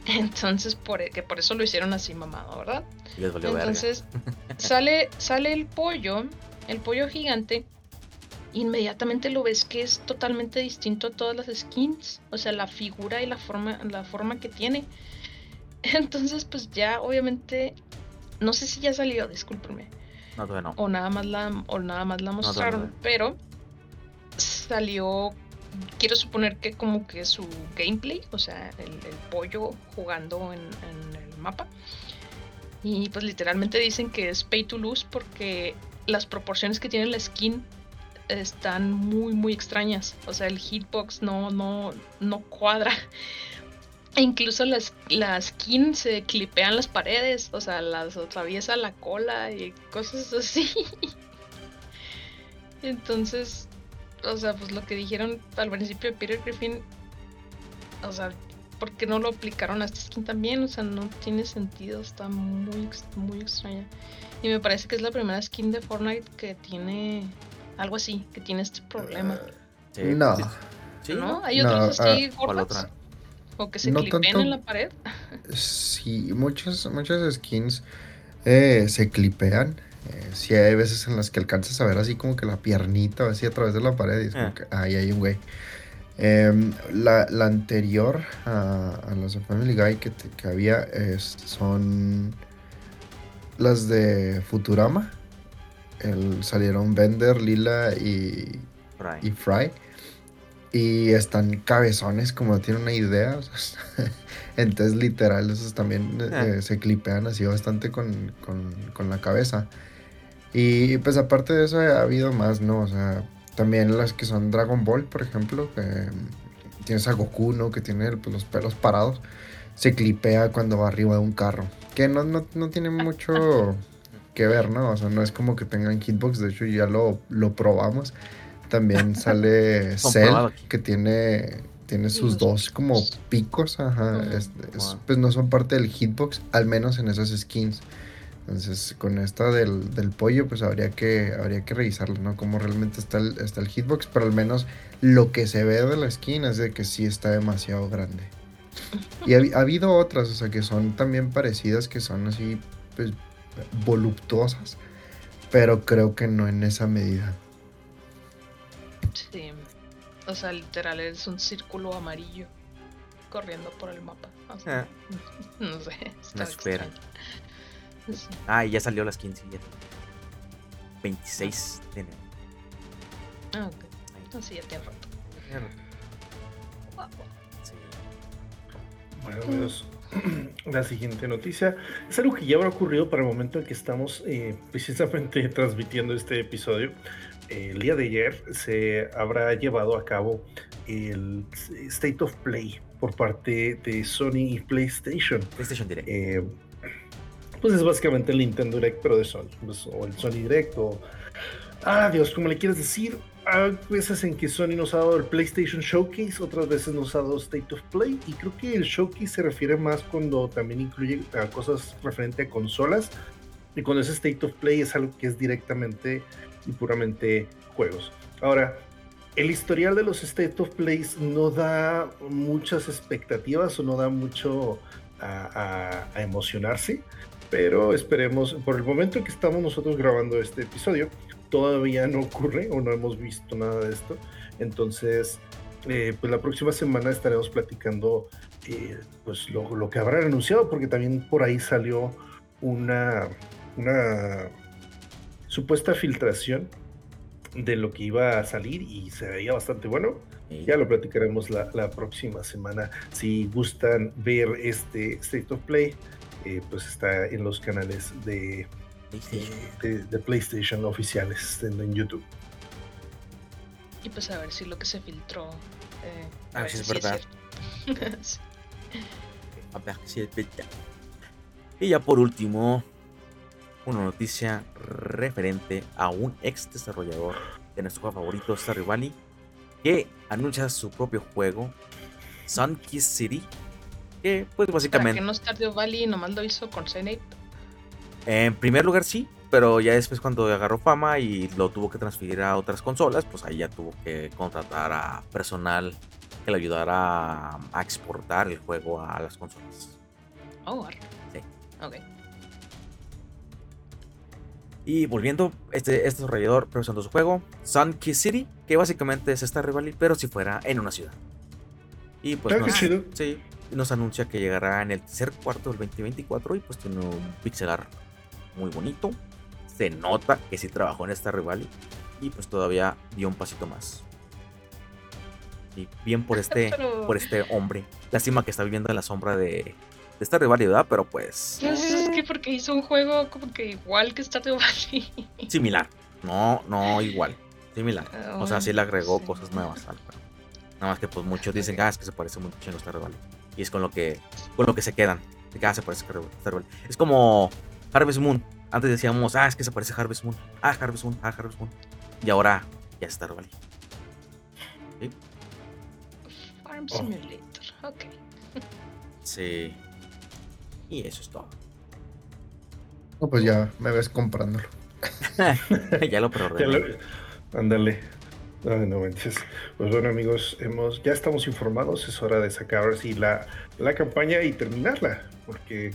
[laughs] entonces por, e- que por eso lo hicieron así mamado, ¿verdad? y les valió verga. Entonces [laughs] sale, sale el pollo, el pollo gigante. Inmediatamente lo ves que es totalmente distinto a todas las skins. O sea, la figura y la forma, la forma que tiene. [laughs] Entonces, pues ya obviamente. No sé si ya salió, discúlpenme. No. O nada más la, o nada más la mostraron. no. pero salió quiero suponer que como que su gameplay, o sea, el, pollo jugando en, el mapa. Y pues literalmente dicen que es pay to lose porque las proporciones que tiene la skin están muy muy extrañas. O sea, el hitbox no, no, no cuadra. E incluso las, las skin se clipean las paredes, o sea, las atraviesa la cola y cosas [laughs] así. Entonces, o sea, pues lo que dijeron al principio de Peter Griffin, o sea, ¿por qué no lo aplicaron a esta skin también? O sea, no tiene sentido, está muy, muy extraña. Y me parece que es la primera skin de Fortnite que tiene algo así, que tiene este problema. no. ¿No? ¿Hay otros así ah, ¿O que se no clipen en la pared? sí, muchas, muchas skins eh, se clipean. Eh, sí hay veces en las que alcanzas a ver así como que la piernita así a través de la pared y es como ah. que ahí hay un güey. Em, la, anterior a, a las de Family Guy que, que había son las de Futurama. El, salieron Bender, Lila y Y Fry y están cabezones, como no tienen una idea. [laughs] Entonces, literal, esos también eh, ah. eh, se clipean así bastante con, la cabeza. Y pues aparte de eso ha habido más, ¿no? O sea, también las que son Dragon Ball, por ejemplo, que mm, tienes a Goku, ¿no? Que tiene pues, los pelos parados. Se clipea cuando va arriba de un carro. Que no, no, tiene mucho que ver, ¿no? O sea, no es como que tengan hitbox. De hecho, ya lo, lo probamos. También [laughs] sale Cell, que tiene, tiene sus dos como picos, ajá. pues no son parte del hitbox, al menos en esas skins. Entonces, con esta del, pollo, pues habría que, habría que revisarlo, ¿no? Cómo realmente está el, está el hitbox, pero al menos lo que se ve de la skin es de que sí está demasiado grande. [laughs] Y ha, habido otras, o sea, que son también parecidas, que son así, pues, voluptuosas, pero creo que no en esa medida. Sí. O sea, literal es un círculo amarillo corriendo por el mapa. Ah. [laughs] No sé. Está espera. Ah, y ya salió las 15 26 de enero. Ah, ok. Entonces ya tiene rato. Bueno, amigos, [clears throat] la siguiente noticia es algo que ya habrá ocurrido para el momento en que estamos eh, precisamente [laughs] transmitiendo este episodio el día de ayer se habrá llevado a cabo el State of Play por parte de Sony y PlayStation. PlayStation Direct. Eh, pues es básicamente el Nintendo Direct, pero de Sony. Pues, o el Sony Direct, o. Ah, Dios, como le quieres decir. Hay veces en que Sony nos ha dado el PlayStation Showcase, otras veces nos ha dado State of Play. Y creo que el Showcase se refiere más cuando también incluye cosas referente a consolas. Y cuando es State of Play es algo que es directamente y puramente juegos. Ahora, el historial de los State of Plays no da muchas expectativas o no da mucho a, emocionarse, pero esperemos, por el momento en que estamos nosotros grabando este episodio, todavía no ocurre o no hemos visto nada de esto. Entonces, eh, pues la próxima semana estaremos platicando eh, pues lo, lo, que habrán anunciado, porque también por ahí salió una, una supuesta filtración de lo que iba a salir y se veía bastante bueno. Ya lo platicaremos la, próxima semana. Si gustan ver este State of Play, eh, pues está en los canales de PlayStation, de, PlayStation oficiales en, YouTube. Y pues a ver si lo que se filtró. Eh, a, ver si es verdad. [laughs] A ver si es verdad. Y ya por último, una noticia referente a un ex desarrollador de nuestro juego favorito, Starry Valley, que anuncia su propio juego, Sunkiss City, que pues básicamente... ¿Para que no Stardew Valley nomás lo hizo con Senate? En primer lugar sí, pero ya después cuando agarró fama y lo tuvo que transferir a otras consolas, pues ahí ya tuvo que contratar a personal que le ayudara a, exportar el juego a las consolas. Oh, sí. Ok. Y volviendo, este, este desarrollador presentó su juego, Sun Key City, que básicamente es esta rivalidad, pero si fuera en una ciudad. Y pues nos, sí, nos anuncia que llegará en el tercer cuarto del 2024 y pues tiene un pixelar muy bonito. Se nota que sí trabajó en esta rivalidad y pues todavía dio un pasito más. Y bien por este, [laughs] por este hombre. Lástima que está viviendo en la sombra de, esta rivalidad, pero pues. es que porque hizo un juego como que igual que Stardew Valley. [laughs] Similar. No, no igual. Similar. o sea, sí le agregó cosas nuevas Nada más que pues muchos dicen, ah, es que se parece mucho a Stardew Valley. Y es con lo que, con lo que se quedan. Ah, se parece a Valley. Es como Harvest Moon. Antes decíamos, ah, es que se parece a Harvest Moon. Ah, Harvest Moon, ah, Harvest Moon. Y ahora ya es Stardew Valley. ¿Sí? Farm Simulator, ok. sí. Y eso es todo. No, pues ya me ves comprándolo. [laughs] ya lo preordené. Ándale. No, no Pues bueno, amigos, hemos, ya estamos informados. Es hora de sacar así la, la campaña y terminarla. Porque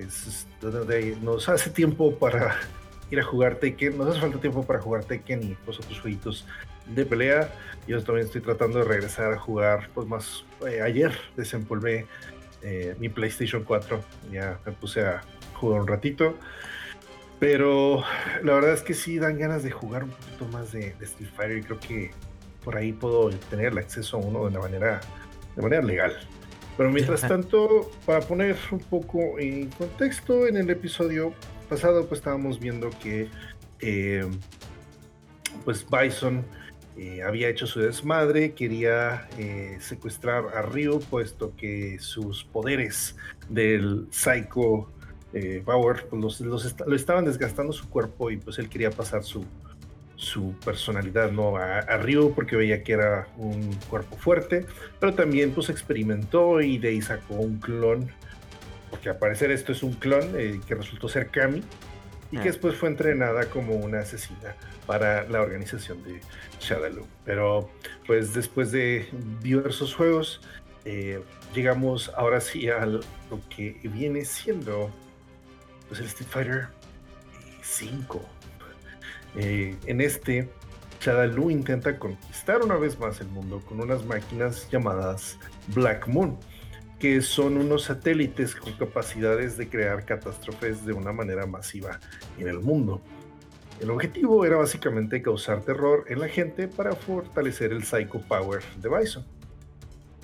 este, nos hace tiempo para [laughs] ir a jugar Tekken. Nos hace falta tiempo para jugar Tekken y pues otros jueguitos de pelea. Yo también estoy tratando de regresar a jugar. Pues más eh, ayer desempolvé eh, mi PlayStation 4. Ya me puse a jugar un ratito. Pero la verdad es que sí dan ganas de jugar un poquito más de, Street Fighter y creo que por ahí puedo tener el acceso a uno de una manera, de manera legal. Pero mientras tanto, para poner un poco en contexto, en el episodio pasado pues estábamos viendo que eh, pues Bison eh, había hecho su desmadre, quería eh, secuestrar a Ryu, puesto que sus poderes del Psycho eh, Power pues los, lo estaban desgastando su cuerpo y pues él quería pasar su, su personalidad ¿no? A, Ryu porque veía que era un cuerpo fuerte, pero también pues experimentó y de ahí sacó un clon, porque al parecer esto es un clon que resultó ser Kami y que ah. después fue entrenada como una asesina para la organización de Shadaloo. Pero pues después de diversos juegos, eh, llegamos ahora sí a lo que viene siendo pues, el Street Fighter 5. Eh, en este, Shadaloo intenta conquistar una vez más el mundo con unas máquinas llamadas Black Moon que son unos satélites con capacidades de crear catástrofes de una manera masiva en el mundo. El objetivo era básicamente causar terror en la gente para fortalecer el Psycho Power de Bison.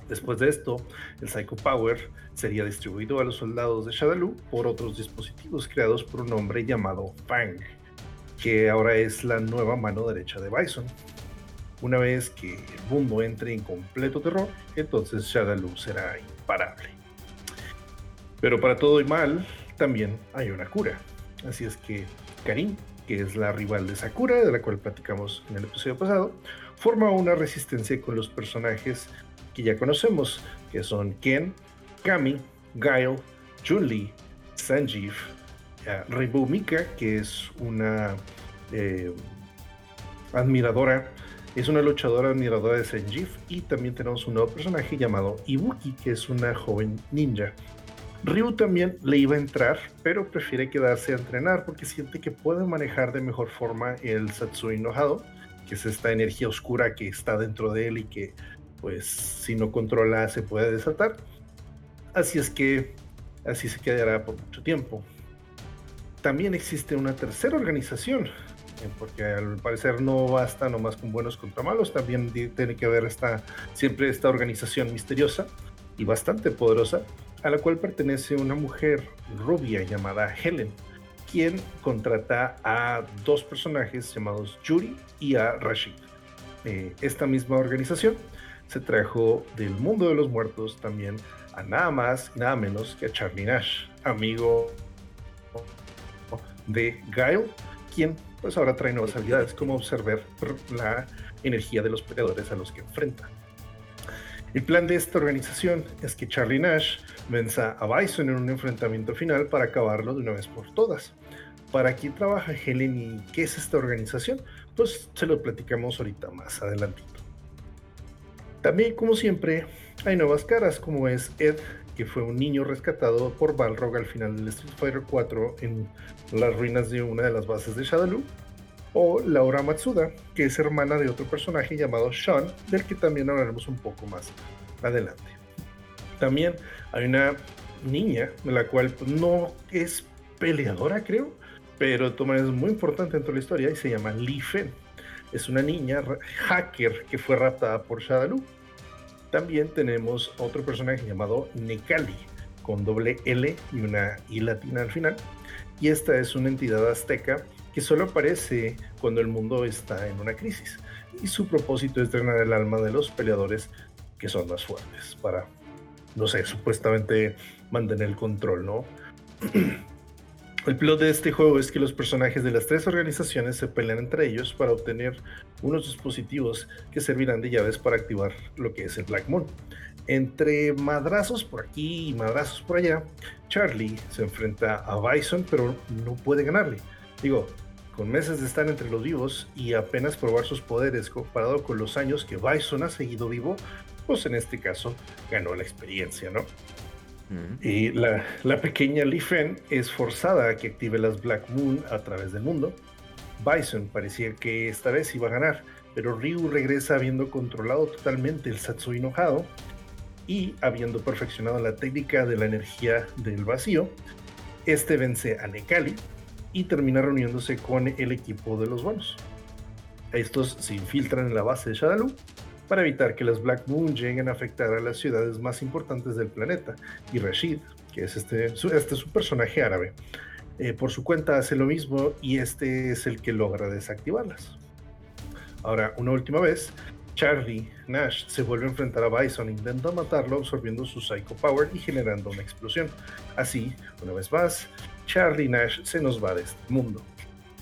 Después de esto, el Psycho Power sería distribuido a los soldados de Shadaloo por otros dispositivos creados por un hombre llamado Fang, que ahora es la nueva mano derecha de Bison. Una vez que el mundo entre en completo terror, entonces Shadaloo será imparable. Pero para todo y mal, también hay una cura. Así es que Karin, que es la rival de Sakura, de la cual platicamos en el episodio pasado, forma una resistencia con los personajes que ya conocemos, que son Ken, Kami, Gail, Chun-Li, Sanjeev, uh, Mika, que es una eh, admiradora es una luchadora admiradora de Senjif y también tenemos un nuevo personaje llamado Ibuki, que es una joven ninja. Ryu también le iba a entrar, pero prefiere quedarse a entrenar porque siente que puede manejar de mejor forma el Satsui no que es esta energía oscura que está dentro de él y que, pues, si no controla se puede desatar. Así es que así se quedará por mucho tiempo. También existe una tercera organización porque al parecer no basta nomás con buenos contra malos, también tiene que haber esta, siempre esta organización misteriosa y bastante poderosa, a la cual pertenece una mujer rubia llamada Helen, quien contrata a dos personajes llamados Yuri y a Rashid. Eh, esta misma organización se trajo del mundo de los muertos también a nada más y nada menos que a Charlie Nash, amigo de Guile, quien pues ahora trae nuevas habilidades como observar la energía de los peleadores a los que enfrenta. El plan de esta organización es que Charlie Nash venza a Bison en un enfrentamiento final para acabarlo de una vez por todas. ¿Para quién trabaja Helen y qué es esta organización? Pues se lo platicamos ahorita más adelantito. También, como siempre, hay nuevas caras, como es Ed, que fue un niño rescatado por Balrog al final del Street Fighter 4 en las ruinas de una de las bases de Shadaloo, o Laura Matsuda, que es hermana de otro personaje llamado Sean, del que también hablaremos un poco más adelante. También hay una niña, la cual no es peleadora, creo, pero maneras es muy importante dentro de la historia y se llama Li Fen. es una niña hacker que fue raptada por Shadaloo. También tenemos otro personaje llamado Nekali, con doble L y una I latina al final. Y esta es una entidad azteca que solo aparece cuando el mundo está en una crisis. Y su propósito es drenar el alma de los peleadores que son más fuertes para, no sé, supuestamente mantener el control, ¿no? [clears throat] El plot de este juego es que los personajes de las tres organizaciones se pelean entre ellos para obtener unos dispositivos que servirán de llaves para activar lo que es el Black Moon. Entre madrazos por aquí y madrazos por allá, Charlie se enfrenta a Bison, pero no puede ganarle. Digo, con meses de estar entre los vivos y apenas probar sus poderes comparado con los años que Bison ha seguido vivo, pues en este caso ganó la experiencia, ¿no? Y la, pequeña Fen es forzada a que active las Black Moon a través del mundo. Bison parecía que esta vez iba a ganar, pero Ryu regresa habiendo controlado totalmente el Satsui enojado y habiendo perfeccionado la técnica de la energía del vacío. Este vence a Nekali y termina reuniéndose con el equipo de los buenos. Estos se infiltran en la base de Shadaloo para evitar que las Black Moon lleguen a afectar a las ciudades más importantes del planeta. Y Rashid, que es este, este su personaje árabe, eh, por su cuenta hace lo mismo y este es el que logra desactivarlas. Ahora, una última vez, Charlie Nash se vuelve a enfrentar a Bison, intenta matarlo absorbiendo su Psycho Power y generando una explosión. Así, una vez más, Charlie Nash se nos va de este mundo.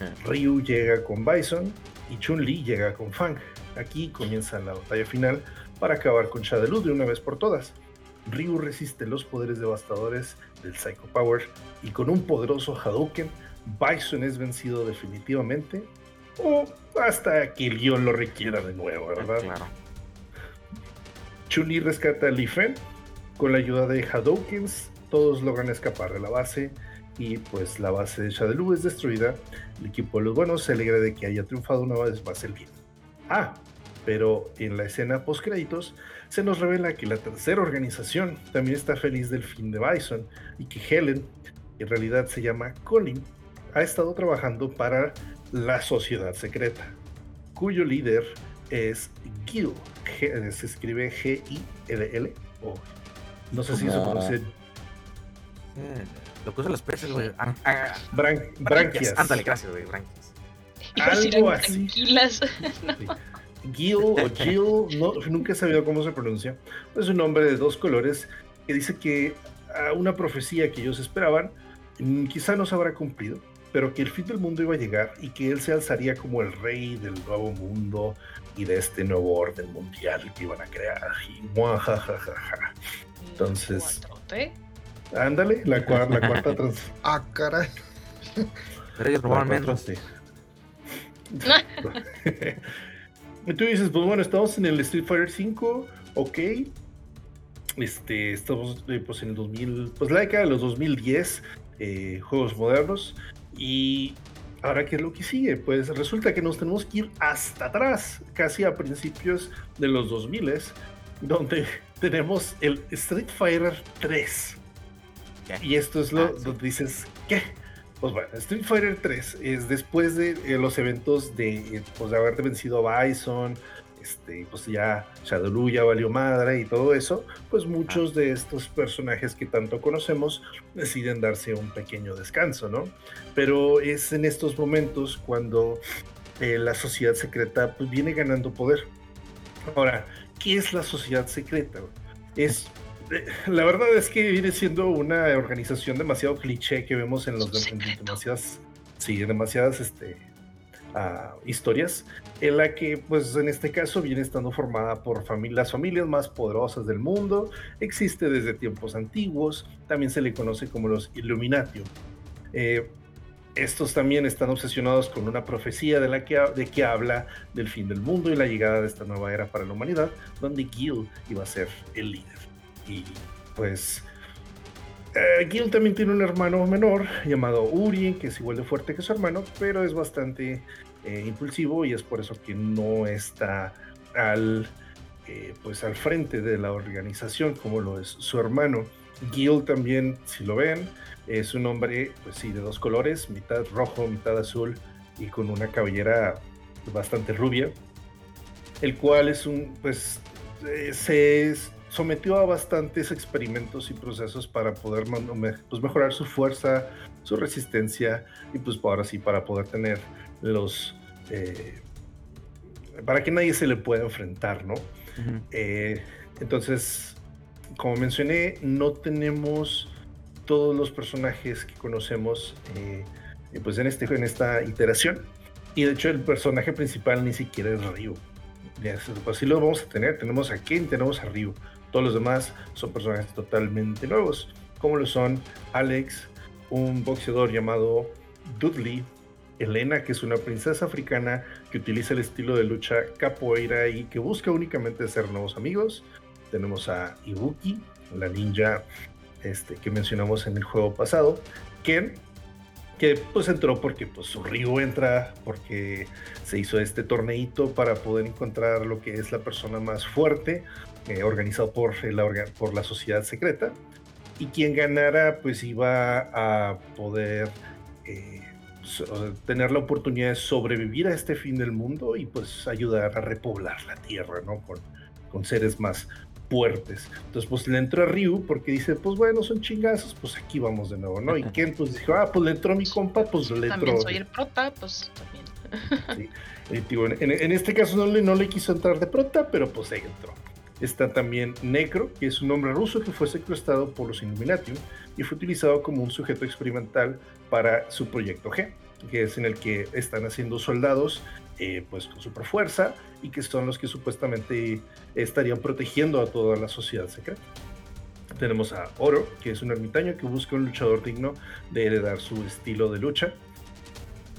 Ah. Ryu llega con Bison y Chun-Li llega con Fang. Aquí comienza la batalla final para acabar con Shadaloo de una vez por todas. Ryu resiste los poderes devastadores del Psycho Power y con un poderoso Hadouken, Bison es vencido definitivamente o hasta que el guion lo requiera de nuevo, ¿verdad? Claro. Chun-Li rescata a Li Fen con la ayuda de Hadoukens, todos logran escapar de la base y pues la base de Shadaloo es destruida. El equipo de los buenos se alegra de que haya triunfado una vez más el bien. Ah, pero en la escena post créditos se nos revela que la tercera organización también está feliz del fin de Bison y que Helen, en realidad se llama Colin, ha estado trabajando para la sociedad secreta, cuyo líder es Gil, se escribe G-I-L-L, o no sé si se pronuncia. Eh, lo que usan los peces, güey. Ah, ah, branquias. Ándale, gracias, güey, branquias. Algo así. Tranquilas. [laughs] Gil o Jill, no, nunca he sabido cómo se pronuncia. Es un nombre de dos colores que dice que una profecía que ellos esperaban mm, quizá no se habrá cumplido, pero que el fin del mundo iba a llegar y que él se alzaría como el rey del nuevo mundo y de este nuevo orden mundial que iban a crear. Y muajajajaja. Entonces. Ándale, la, cuarta, la cuarta trans. [laughs] Ah, caray. Pero ellos robaron menos. [laughs] y tú dices, pues bueno, estamos en el Street Fighter 5, ok. Este, estamos eh, pues en el 2000, pues la década de los 2010, eh, juegos modernos. Y ahora, ¿qué es lo que sigue? Pues resulta que nos tenemos que ir hasta atrás, casi a principios de los 2000, donde [laughs] tenemos el Street Fighter 3. Y esto es lo ah, dices, ¿qué? Pues bueno, Street Fighter 3 es después de eh, los eventos de, eh, pues, de haberte vencido a Bison, este, pues ya Shadowloo ya valió madre y todo eso, pues muchos de estos personajes que tanto conocemos deciden darse un pequeño descanso, ¿no? Pero es en estos momentos cuando eh, la sociedad secreta pues, viene ganando poder. Ahora, ¿qué es la sociedad secreta? Es [laughs] la verdad es que viene siendo una organización demasiado cliché que vemos en los demasiadas, sí, demasiadas este, uh, historias, en la que, pues en este caso, viene estando formada por las familias más poderosas del mundo, existe desde tiempos antiguos, también se le conoce como los Illuminati. Eh, estos también están obsesionados con una profecía de la que, de que habla del fin del mundo y la llegada de esta nueva era para la humanidad, donde Gil iba a ser el líder. Y pues eh, Gil también tiene un hermano menor llamado Uri, que es igual de fuerte que su hermano, pero es bastante eh, impulsivo y es por eso que no está al, eh, pues al frente de la organización como lo es su hermano. Gil también, si lo ven, es un hombre, pues sí, de dos colores, mitad rojo, mitad azul y con una cabellera bastante rubia, el cual es un, pues, eh, se sometió a bastantes experimentos y procesos para poder pues, mejorar su fuerza, su resistencia y pues ahora sí para poder tener los... Eh, para que nadie se le pueda enfrentar, ¿no? Eh, entonces, como mencioné, no tenemos todos los personajes que conocemos pues en, este, en esta iteración. Y de hecho el personaje principal ni siquiera es Ryu. Así lo vamos a tener. Tenemos a Ken, tenemos a Ryu. Todos los demás son personajes totalmente nuevos, como lo son Alex, un boxeador llamado Dudley, Elena, que es una princesa africana que utiliza el estilo de lucha capoeira y que busca únicamente ser nuevos amigos. Tenemos a Ibuki, la ninja este, que mencionamos en el juego pasado. Ken, que pues entró porque pues su río entra, porque se hizo este torneito para poder encontrar lo que es la persona más fuerte, eh, organizado por la, por la sociedad secreta, y quien ganara pues iba a poder eh, tener la oportunidad de sobrevivir a este fin del mundo y pues ayudar a repoblar la tierra, ¿no? Con, con seres más fuertes. Entonces, pues le entró a Ryu porque dice, pues bueno, son chingazos, pues aquí vamos de nuevo, ¿no? Y [laughs] Ken pues dijo, ah, pues le entró a mi compa, pues le entró. También soy el prota, pues también. en, este caso no le, no le quiso entrar de prota, pero pues ahí entró. Está también Necro, que es un hombre ruso que fue secuestrado por los Illuminati y fue utilizado como un sujeto experimental para su proyecto G, que es en el que están haciendo soldados eh, pues con super fuerza y que son los que supuestamente estarían protegiendo a toda la sociedad secreta. Tenemos a Oro, que es un ermitaño que busca un luchador digno de heredar su estilo de lucha.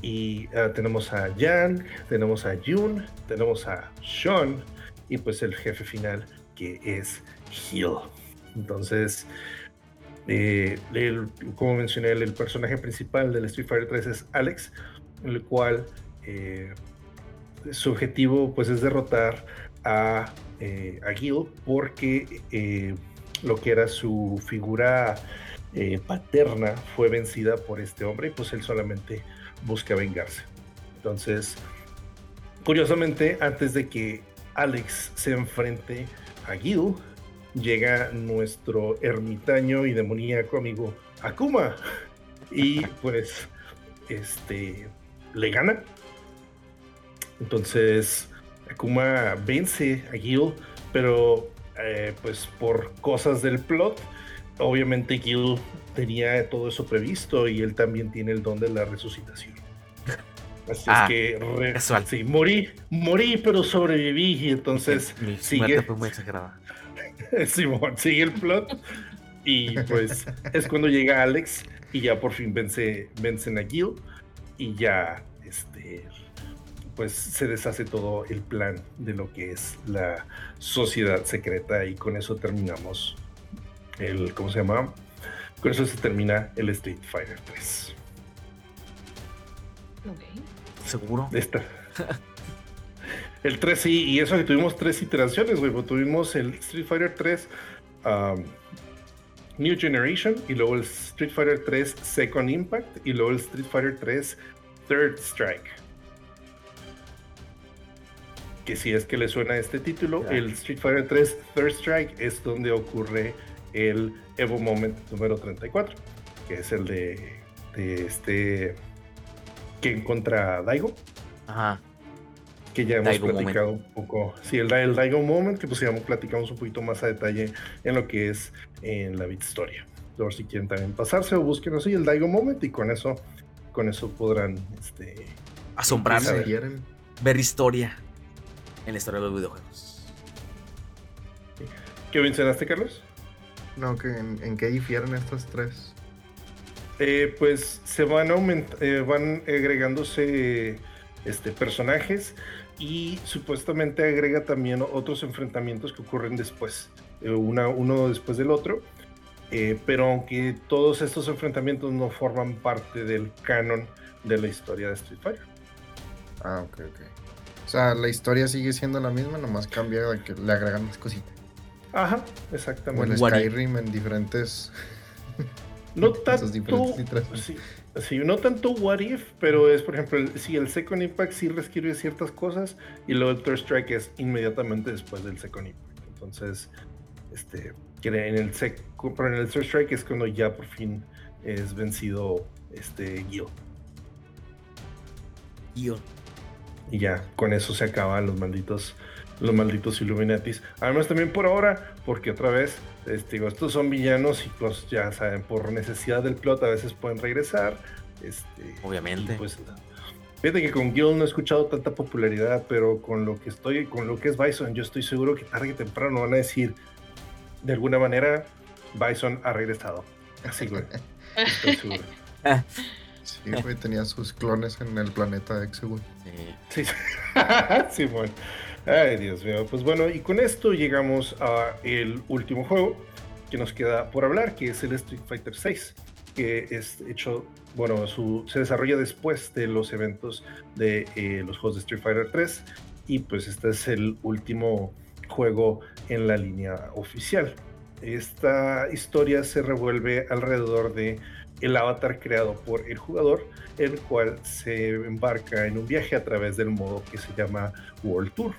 Y ah, tenemos a Jan, tenemos a Jun, tenemos a Sean y pues el jefe final que es Hill. Entonces, eh, como mencioné, el, personaje principal del Street Fighter 3 es Alex, el cual eh, su objetivo pues es derrotar a, eh, Gil porque lo que era su figura paterna fue vencida por este hombre y pues él solamente busca vengarse. Entonces, curiosamente, antes de que Alex se enfrente a Gil, llega nuestro ermitaño y demoníaco amigo Akuma. Y pues este le gana. Entonces, Akuma vence a Gil, pero eh, pues por cosas del plot, obviamente Gil tenía todo eso previsto y él también tiene el don de la resucitación. Así es ah, que sí, morí, morí, pero sobreviví y entonces mi, sigue. fue muy exagerada. [laughs] Simón, sigue el plot y pues es cuando llega Alex y ya por fin vence, vencen a Gil y ya este pues se deshace todo el plan de lo que es la sociedad secreta y con eso terminamos el, ¿cómo se llama? Con eso se termina el Street Fighter 3. Ok. ¿Seguro? Esta. [laughs] el 3 sí, y eso que tuvimos tres iteraciones, güey. Tuvimos el Street Fighter 3 um, New Generation y luego el Street Fighter 3 Second Impact y luego el Street Fighter 3 Third Strike que si es que le suena este título, el Street Fighter 3 Third Strike es donde ocurre el Evo Moment número 34, que es el de, de este que contra Daigo. Ajá. Que ya hemos platicado un poco. Sí, el, el, Daigo Moment, que pues ya platicamos un poquito más a detalle en lo que es en la Bit Historia. Por si quieren también pasarse o busquen así el Daigo Moment y con eso, con eso podrán este, asombrarse. Ver historia en la historia de los videojuegos. ¿Qué mencionaste, Carlos? No, que en, qué difieren estos tres? Eh, pues se van eh, van agregándose este, personajes y supuestamente agrega también otros enfrentamientos que ocurren después, eh, uno después del otro. pero aunque todos estos enfrentamientos no forman parte del canon de la historia de Street Fighter. Ah, ok, ok. O sea, la historia sigue siendo la misma, nomás cambia de que le agregan más cositas. Ajá, exactamente. O el Skyrim en diferentes. No tanto, sí, no tanto What If, pero es, por ejemplo, el, si el Second Impact sí reescribe ciertas cosas y luego el Third Strike es inmediatamente después del Second Impact. Entonces, este, en el, pero en el Third Strike es cuando ya por fin es vencido este Gil. Gil. Y ya, con eso se acaban los malditos los malditos Illuminatis. Además también por ahora, porque otra vez, este, estos son villanos y pues ya saben, por necesidad del plot a veces pueden regresar. Este, Obviamente. Pues, fíjate que con Gil no he escuchado tanta popularidad, pero con lo que estoy, con lo que es Bison, yo estoy seguro que tarde que temprano van a decir, de alguna manera, Bison ha regresado. Así, güey. [laughs] Estoy seguro. Sí, güey, tenía sus clones en el planeta X, güey. Sí. Sí, sí [laughs] bueno. Ay, Dios mío. Pues bueno, y con esto llegamos a el último juego que nos queda por hablar, que es el Street Fighter 6, que es hecho, bueno, se desarrolla después de los eventos de eh, los juegos de Street Fighter 3 y pues este es el último juego en la línea oficial. Esta historia se revuelve alrededor de el avatar creado por el jugador, el cual se embarca en un viaje a través del modo que se llama World Tour.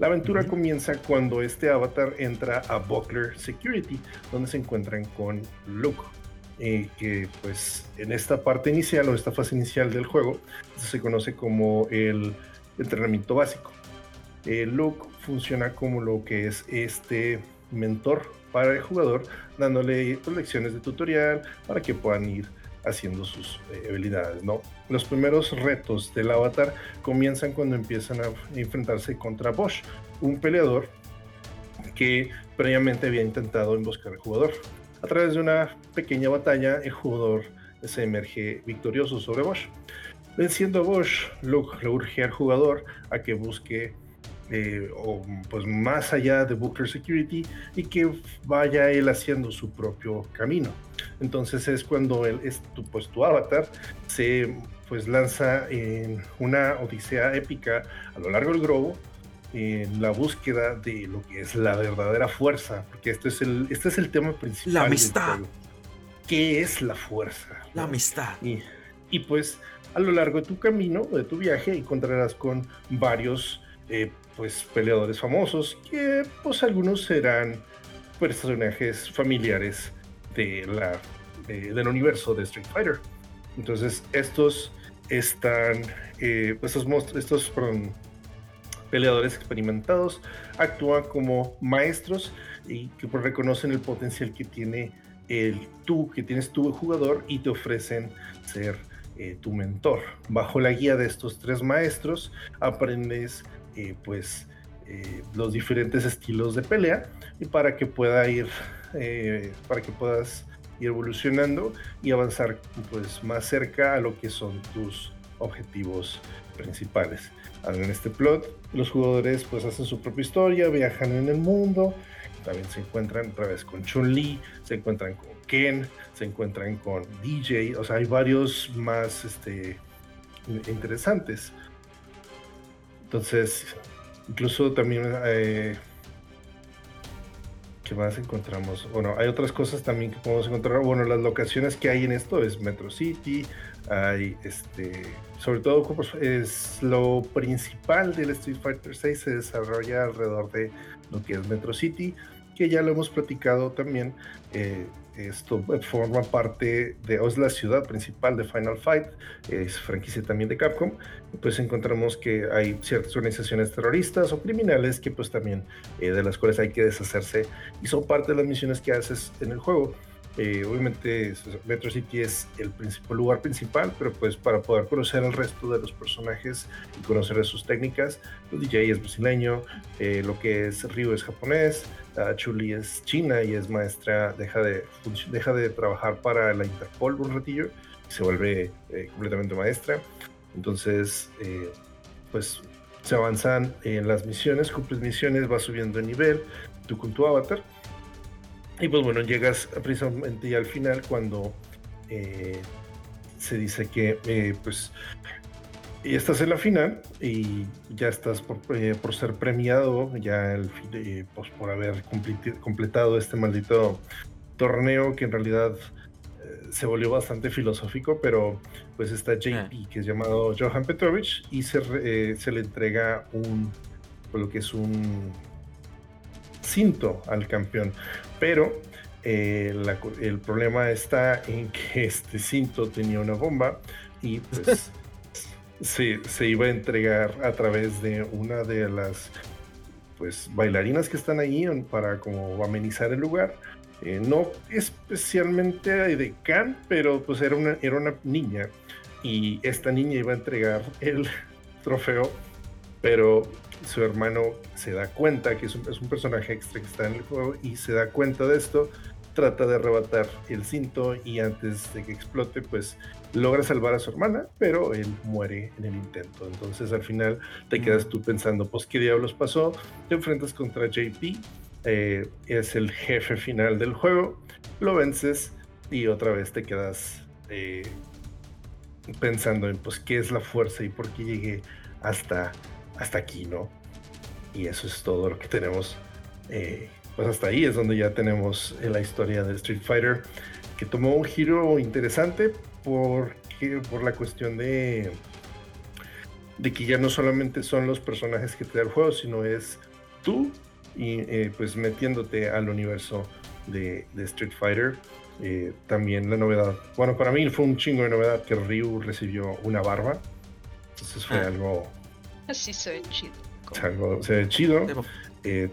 La aventura comienza cuando este avatar entra a Buckler Security, donde se encuentran con Luke. Eh, que pues en esta parte inicial o esta fase inicial del juego se conoce como el entrenamiento básico. Eh, Luke funciona como lo que es este mentor para el jugador, dándole lecciones de tutorial para que puedan ir haciendo sus eh, habilidades, ¿no? Los primeros retos del avatar comienzan cuando empiezan a enfrentarse contra Bosch, un peleador que previamente había intentado emboscar al jugador. A través de una pequeña batalla, el jugador se emerge victorioso sobre Bosch. Venciendo a Bosch, Luke le urge al jugador a que busque eh, pues más allá de Booker Security y que vaya él haciendo su propio camino. Entonces es cuando él, es tu, pues, tu avatar se pues lanza en una odisea épica a lo largo del globo en la búsqueda de lo que es la verdadera fuerza, porque este es el, este es el tema principal. La amistad. ¿Qué es la fuerza? La amistad. Y, y, pues a lo largo de tu camino, de tu viaje, encontrarás con varios eh, pues peleadores famosos que pues algunos serán personajes familiares de la, del universo de Street Fighter. Entonces estos están, eh, pues, estos, estos peleadores experimentados actúan como maestros y que pues, reconocen el potencial que tiene el tú, que tienes tú jugador y te ofrecen ser eh, tu mentor. Bajo la guía de estos tres maestros aprendes eh, pues eh, los diferentes estilos de pelea y para que pueda ir eh, para que puedas ir evolucionando y avanzar pues más cerca a lo que son tus objetivos principales. En este plot, los jugadores pues hacen su propia historia, viajan en el mundo, también se encuentran otra vez con Chun-Li, se encuentran con Ken, se encuentran con DJ, o sea, hay varios más este, interesantes. Entonces, incluso también, eh, ¿qué más encontramos? Bueno, hay otras cosas también que podemos encontrar. Bueno, las locaciones que hay en esto es Metro City, hay este, sobre todo es lo principal del Street Fighter 6 se desarrolla alrededor de lo que es Metro City, que ya lo hemos platicado también. Eh, esto forma parte de, es la ciudad principal de Final Fight, es franquicia también de Capcom. Pues encontramos que hay ciertas organizaciones terroristas o criminales que pues también eh, de las cuales hay que deshacerse y son parte de las misiones que haces en el juego. Eh, obviamente Metro City es el principal, lugar principal, pero pues para poder conocer al resto de los personajes y conocer sus técnicas, el DJ es brasileño, eh, lo que es Ryu es japonés, Chuli es china y es maestra, deja de, deja de trabajar para la Interpol un ratillo y se vuelve eh, completamente maestra. Entonces, pues se avanzan en las misiones, cumples misiones, vas subiendo de nivel, tú con tu avatar y pues bueno, llegas precisamente al final cuando eh, se dice que eh, pues ya estás en la final y ya estás por, eh, ser premiado, ya el, pues por haber completado este maldito torneo que en realidad se volvió bastante filosófico, pero pues está JP, ah. que es llamado Johan Petrovich, y se, eh, se le entrega un, lo que es un cinto al campeón. Pero eh, el problema está en que este cinto tenía una bomba y pues [laughs] se, se, iba a entregar a través de una de las pues bailarinas que están ahí para como amenizar el lugar. Eh, no especialmente de Khan, pero pues era una, era una niña y esta niña iba a entregar el [laughs] trofeo, pero su hermano se da cuenta que es un, es un, personaje extra que está en el juego y se da cuenta de esto, trata de arrebatar el cinto y antes de que explote, pues logra salvar a su hermana, pero él muere en el intento. Entonces al final te quedas tú pensando, pues qué diablos pasó, te enfrentas contra JP, eh, es el jefe final del juego, lo vences y otra vez te quedas eh, pensando en pues qué es la fuerza y por qué llegué hasta, hasta aquí, ¿no? Y eso es todo lo que tenemos. Eh, pues hasta ahí es donde ya tenemos la historia de Street Fighter, que tomó un giro interesante, porque, por la cuestión de, de que ya no solamente son los personajes que te da el juego, sino es tú y eh, pues metiéndote al universo de, Street Fighter. Eh, también la novedad, bueno, para mí fue un chingo de novedad que Ryu recibió una barba. Entonces fue ah. algo. Así se ve chido. Algo, se ve chido. Eh,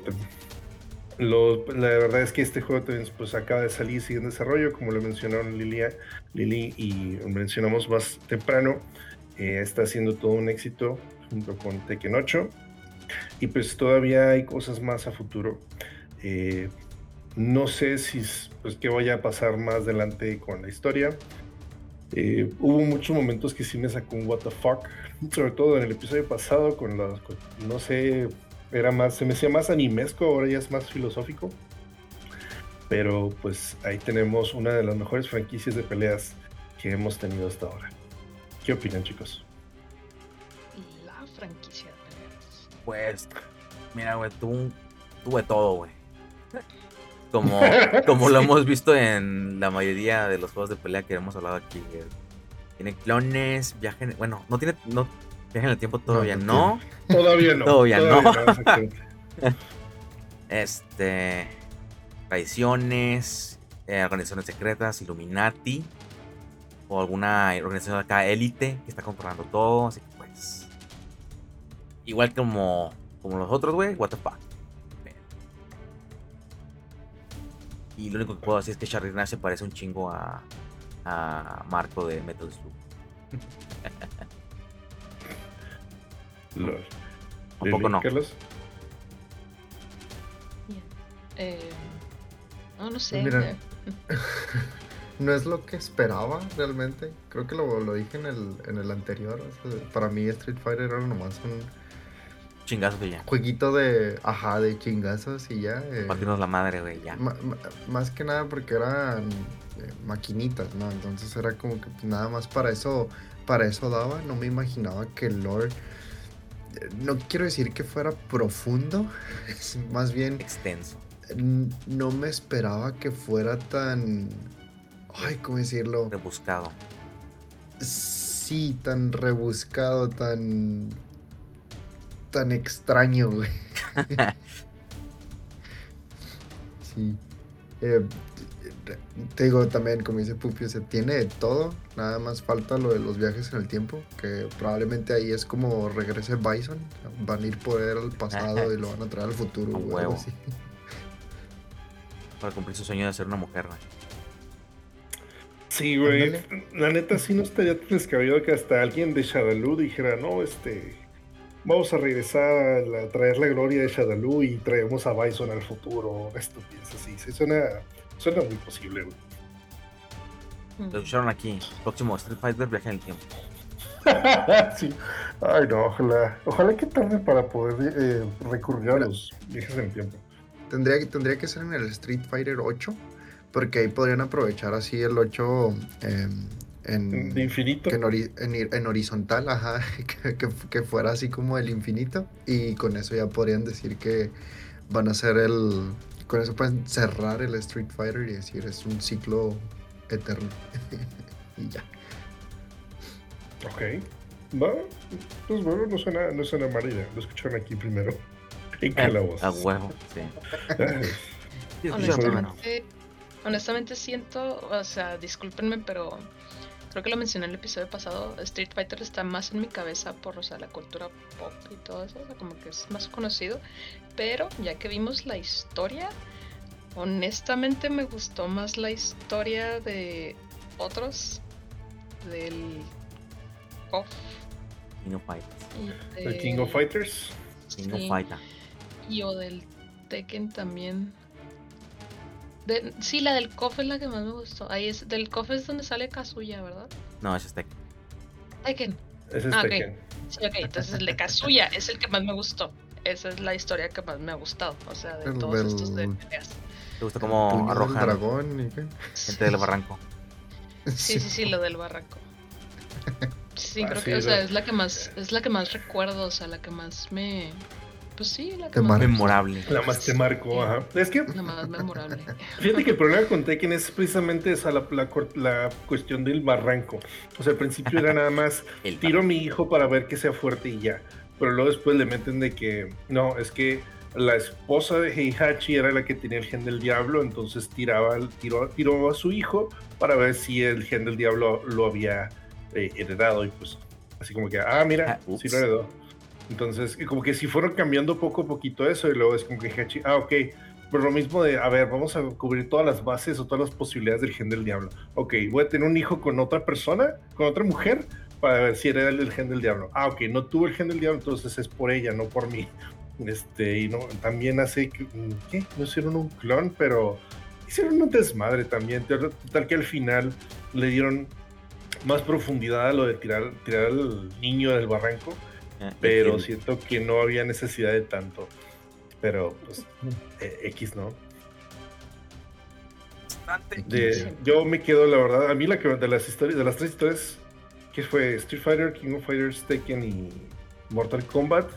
lo, la verdad es que este juego también pues, acaba de salir, sigue en desarrollo, como lo mencionaron Lilia, Lili y mencionamos más temprano. Eh, está haciendo todo un éxito junto con Tekken 8. Y pues todavía hay cosas más a futuro. Eh, no sé si pues qué vaya a pasar más adelante con la historia. Eh, hubo muchos momentos que sí me sacó un what the fuck, [laughs] sobre todo en el episodio pasado con los, no sé, era más, se me hacía más animesco, ahora ya es más filosófico. Pero pues ahí tenemos una de las mejores franquicias de peleas que hemos tenido hasta ahora. ¿Qué opinan, chicos? La franquicia de peleas. Pues, mira, güey, tú, tuve todo, güey. [laughs] Como, como lo [laughs] hemos visto en la mayoría de los juegos de pelea que hemos hablado aquí. Tiene clones, viaje, bueno, no tiene, no, Viaje en el tiempo todavía no. Todavía no. Todavía, no. [laughs] este. Traiciones, eh, organizaciones secretas, Illuminati. O alguna organización acá élite que está controlando todo. Así que pues. Igual como, como los otros, güey. What the fuck. Y lo único que puedo decir es que Charlie se parece un chingo a, a Marco de Metal Slug. [laughs] ¿Un poco no? Eh, no, no sé. Mira, [laughs] no es lo que esperaba realmente. Creo que lo, lo dije en el, en el anterior. para mí Street Fighter era nomás un chingazos y ya. Jueguito de, ajá, de chingazos y ya. Eh, Partirnos la madre, güey, ya. más que nada porque eran eh, maquinitas, ¿no? Entonces era como que nada más para eso, para eso daba. No me imaginaba que el Lord no quiero decir que fuera profundo, [laughs] es más bien extenso. No me esperaba que fuera tan, ay, ¿cómo decirlo? Rebuscado. Sí, tan rebuscado, tan, tan extraño, güey. [laughs] sí. Eh, te digo también, como dice Pupi, se tiene de todo, nada más falta lo de los viajes en el tiempo, que probablemente ahí es como regrese Bison, van a ir por él al pasado y lo van a traer al futuro. [laughs] Para cumplir su sueño de ser una mujer, güey. Sí, güey. La neta sí no estaría tan descabellado que hasta alguien de Shadaloo dijera, no, este, vamos a regresar a, traer la gloria de Shadaloo y traemos a Bison al futuro. Esto piensa así, se suena Suena muy posible, güey. Lo escucharon aquí. Próximo Street Fighter viaje en el tiempo. [laughs] sí. Ay, no, ojalá. Ojalá que tarde para poder eh, recurrir a los viajes en el tiempo. Tendría, tendría que ser en el Street Fighter 8, porque ahí podrían aprovechar así el 8 em, en, infinito. en, horizontal, ajá, [laughs] que, que, fuera así como el infinito. Y con eso ya podrían decir que van a ser el, con eso pueden cerrar el Street Fighter y decir es un ciclo eterno. [laughs] y ya. Ok. No, pues bueno, no suena, no suena idea. Lo escucharon aquí primero. [laughs] En Calabozos. A huevo, sí. [laughs] Sí, Honestamente, honestamente siento, o sea, discúlpenme, pero creo que lo mencioné en el episodio pasado, Street Fighter está más en mi cabeza por, o sea, la cultura pop y todo eso, o sea, como que es más conocido, pero ya que vimos la historia, honestamente me gustó más la historia de otros, del KOF King of Fighters. El King of Fighters. King of Fighter. y o del Tekken también. De, sí, la del KOF es la que más me gustó. Ahí es, del KOF es donde sale Kazuya, ¿verdad? No, ese es Tekken. Tekken. Ese es Ah, ok. Tekken. Sí, ok, entonces el de Kazuya [laughs] es el que más me gustó. Esa es la historia que más me ha gustado. O sea, de El todos estos de peleas. ¿Te gusta cómo arrojan dragón y qué. gente del barranco? Sí, sí, sí, lo del barranco. Sí, Ah, creo sí, que, o sea, es la que más, es la que más recuerdo, o sea, la que más me. Pues sí, la que más Memorable. La más te marcó, ajá. Es que La más memorable. [laughs] Fíjate que el problema con Tekken es precisamente esa, la, la cor- la cuestión del barranco. O sea, al principio era nada más [laughs] El tiro a mi hijo para ver que sea fuerte y ya. Pero luego después le meten de que no, es que la esposa de Heihachi era la que tenía el gen del diablo, entonces tiraba, el- tiró, tiró a su hijo para ver si el gen del diablo lo había eh, heredado. Y pues, así como que, ah, mira, Ah, sí lo heredó. Entonces, como que si fueron cambiando poco a poquito eso, y luego es como que Heihachi, ah, ok. Pero lo mismo de, a ver, vamos a cubrir todas las bases o todas las posibilidades del gen del diablo. Ok, voy a tener un hijo con otra persona, con otra mujer, para ver si era el, el gen del diablo. Ah, ok, no tuvo el gen del diablo, entonces es por ella, no por mí. [laughs] Este, y no, también hace que, ¿qué? No hicieron un clon, pero hicieron un desmadre también. Tal tal que al final le dieron más profundidad a lo de tirar, tirar al niño del barranco, Eh, pero siento que no había necesidad de tanto. Pero, pues, eh, X, ¿no? bastante. De- yo me quedo, la verdad, a mí la que de las historias, de las tres historias, que fue Street Fighter, King of Fighters, Tekken y Mortal Kombat,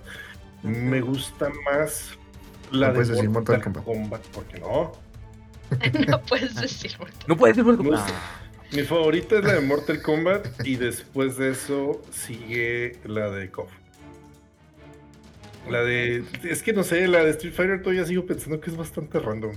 me gusta más la No de puedes decir Mortal, Mortal Kombat. porque no. [laughs] no puedes decir mucho. No puedes decir gusta. Mi favorita es la de Mortal Kombat y después de eso sigue la de KOF. La de. Es que no sé, la de Street Fighter todavía sigo pensando que es bastante random.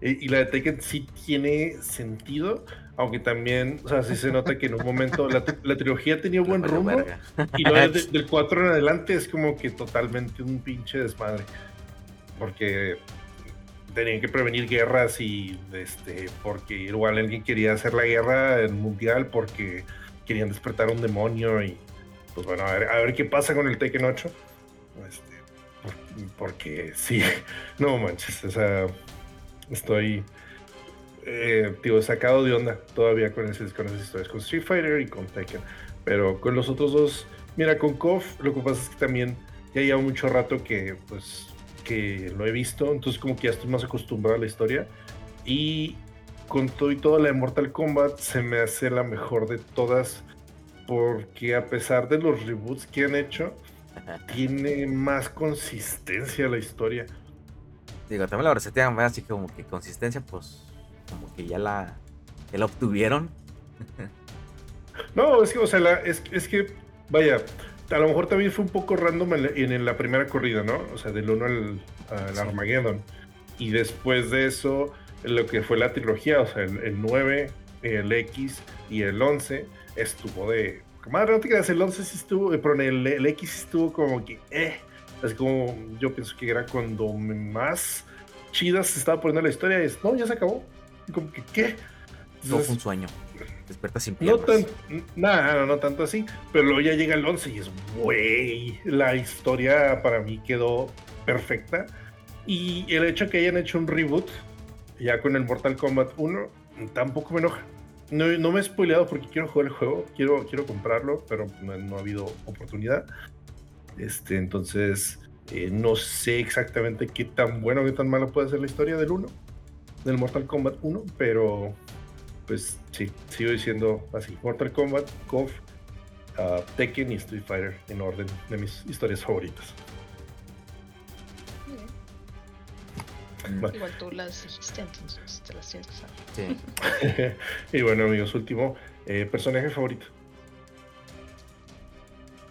E- Y la de Tekken sí tiene sentido, aunque también, o sea, sí se nota que en un momento la, la trilogía tenía buen rumbo verga. y luego de- [laughs] del 4 en adelante es como que totalmente un pinche desmadre. Porque tenían que prevenir guerras y este porque igual alguien quería hacer la guerra en mundial porque querían despertar un demonio y pues bueno, a ver, a ver qué pasa con el Tekken 8. Este, porque sí, [laughs] no manches, o sea, estoy eh, sacado de onda todavía con, ese- con esas historias, con Street Fighter y con Tekken. Pero con los otros dos, mira, con KOF lo que pasa es que también ya lleva mucho rato que pues que lo he visto, entonces como que ya estoy más acostumbrado a la historia. Y con todo y todo la de Mortal Kombat se me hace la mejor de todas porque a pesar de los reboots que han hecho, tiene más consistencia la historia. Digo, también la resetean, así que como que consistencia, pues como que ya la, ya la obtuvieron. [laughs] No, es que, o sea, la- es, es que, vaya, a lo mejor también fue un poco random en la, en la primera corrida, ¿no? O sea, del 1 al, al Sí. Armageddon. Y después de eso, lo que fue la trilogía, o sea, el, el 9, el X y el 11, estuvo de... Madre, no te creas, el 11 sí estuvo, eh, pero el, el X estuvo como que, eh. Así como yo pienso que era cuando más chida se estaba poniendo la historia. Es, no, ya se acabó. Y como que, ¿qué? No fue un sueño. Despierta sin no piernas. tan, nada, no, no tanto así, pero luego ya llega el 11 y es, güey, la historia para mí quedó perfecta. Y el hecho que hayan hecho un reboot ya con el Mortal Kombat 1 tampoco me enoja. No, no me he spoileado porque quiero jugar el juego, quiero, quiero comprarlo, pero no, no ha habido oportunidad. Este, entonces, eh, no sé exactamente qué tan bueno, qué tan malo puede ser la historia del 1, del Mortal Kombat 1, pero pues sí, sigo diciendo así: Mortal Kombat, KOF, uh, Tekken y Street Fighter en orden de mis historias favoritas. Igual tú las dijiste, entonces te las tienes que saber. Sí. [laughs] y bueno, amigos, último, eh, personaje favorito.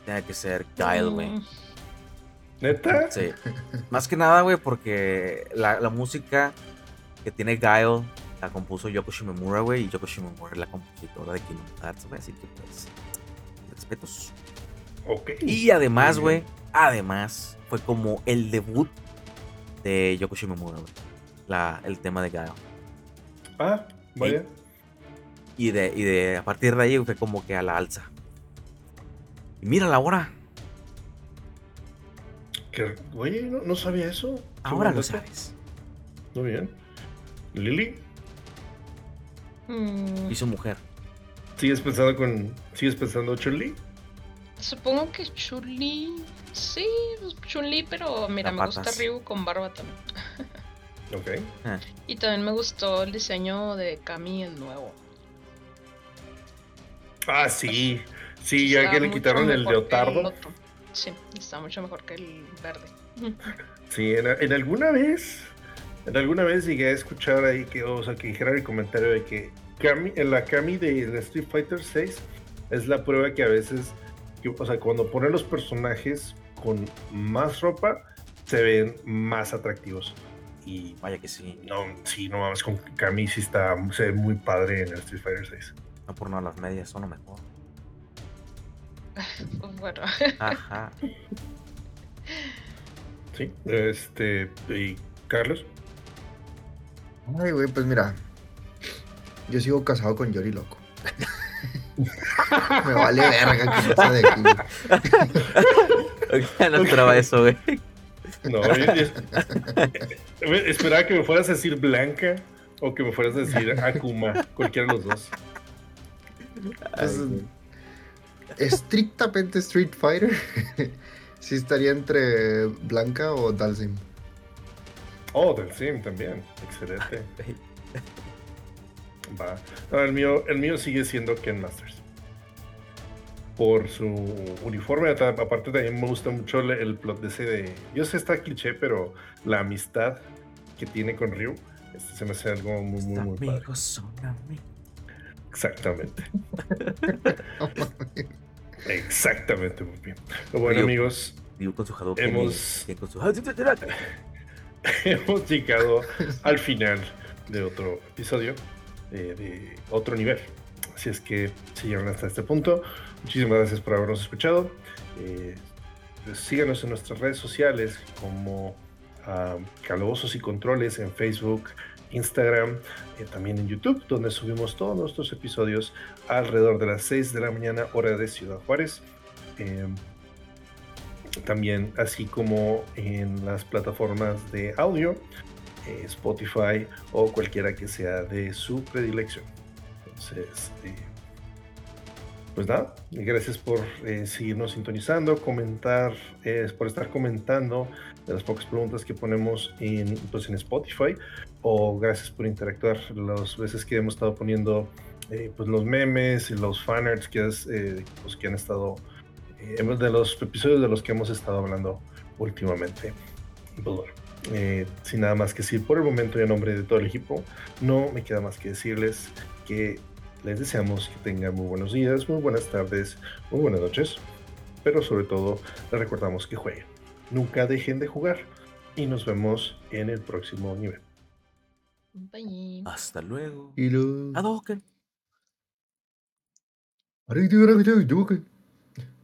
Tiene que ser Kyle, güey. Mm, ¿Neta? Sí. Más que nada, güey, porque la, la música que tiene Guile la compuso Yoko Shimomura, güey, y Yoko Shimomura es la compositora de Kingdom Hearts, güey, así que pues, respetos. Ok. Y además, güey, además, fue como el debut de Yoko Shimomura, güey. La, el tema de Guile. Ah, vaya. Y de, y de a partir de ahí fue como que a la alza. Y mira la hora. Que, oye, no, no sabía eso. Qué Ahora lo sabes. Muy bien. Lili, mm, Y su mujer. ¿sigues pensando con. ¿Sigues pensando Chun-Li? Supongo que Chun-Li. Sí, Chun-Li, pero mira, me gusta. Ryu con barba también. [laughs] Ok. Ah, Y también me gustó el diseño de Kami, el nuevo. Ah, sí. Sí, ya que le quitaron el leotardo. otro. Sí, está mucho mejor que el verde. [laughs] Sí, en, en alguna vez, en alguna vez llegué a escuchar ahí que, o sea, que dijeran el comentario de que Kami, en la Kami de, de Street Fighter 6 es la prueba que a veces, o sea, cuando ponen los personajes con más ropa, se ven más atractivos. Y vaya que sí. no, sí, no mames, con Kami sí está, se ve muy padre en el Street Fighter 6. No por nada las medias son lo mejor. [laughs] Bueno, Ajá. [laughs] Sí, este, y Carlos. Ay, güey, pues mira. Yo sigo casado con Yori Loco. [laughs] Me vale verga que pasa de aquí. [laughs] güey. no esperaba eso, güey. No, yo- yo- [laughs] esperaba que me fueras a decir Blanca o que me fueras a decir Akuma, cualquiera de los dos. Estrictamente Street Fighter. sí estaría entre Blanca o Dalsim. Oh, del Sim también, excelente. Va. No, el, mío, el mío sigue siendo Ken Masters. Por su uniforme, aparte también me gusta mucho el, el plot de ese de... Yo sé, está cliché, pero la amistad que tiene con Ryu, este se me hace algo muy, muy, muy padre. Amigos son amigos. Exactamente. [laughs] Exactamente, muy bien. Bueno, Ryu. amigos, Digo con su Hemos- con su [laughs] hemos llegado al final de otro episodio eh, de otro nivel. Así es que si llegaron hasta este punto, muchísimas gracias por habernos escuchado. Eh, pues síganos en nuestras redes sociales como ah, Calabozos y Controles en Facebook, Instagram, eh, también en YouTube, donde subimos todos nuestros episodios alrededor de las 6 de la mañana, hora de Ciudad Juárez. Eh, también así como en las plataformas de audio, eh, Spotify o cualquiera que sea de su predilección. Entonces, eh, pues nada, gracias por eh, seguirnos sintonizando, comentar, eh, por estar comentando de las pocas preguntas que ponemos en, pues, en Spotify, o gracias por interactuar las veces que hemos estado poniendo eh, pues, los memes y los fanarts que, has, eh, pues, que han estado eh, de los episodios de los que hemos estado hablando últimamente. Pues bueno, eh, sin nada más que decir por el momento y en nombre de todo el equipo, no me queda más que decirles que les deseamos que tengan muy buenos días, muy buenas tardes, muy buenas noches, pero sobre todo les recordamos que jueguen. Nunca dejen de jugar y nos vemos en el próximo nivel. Bye. Hasta luego. Y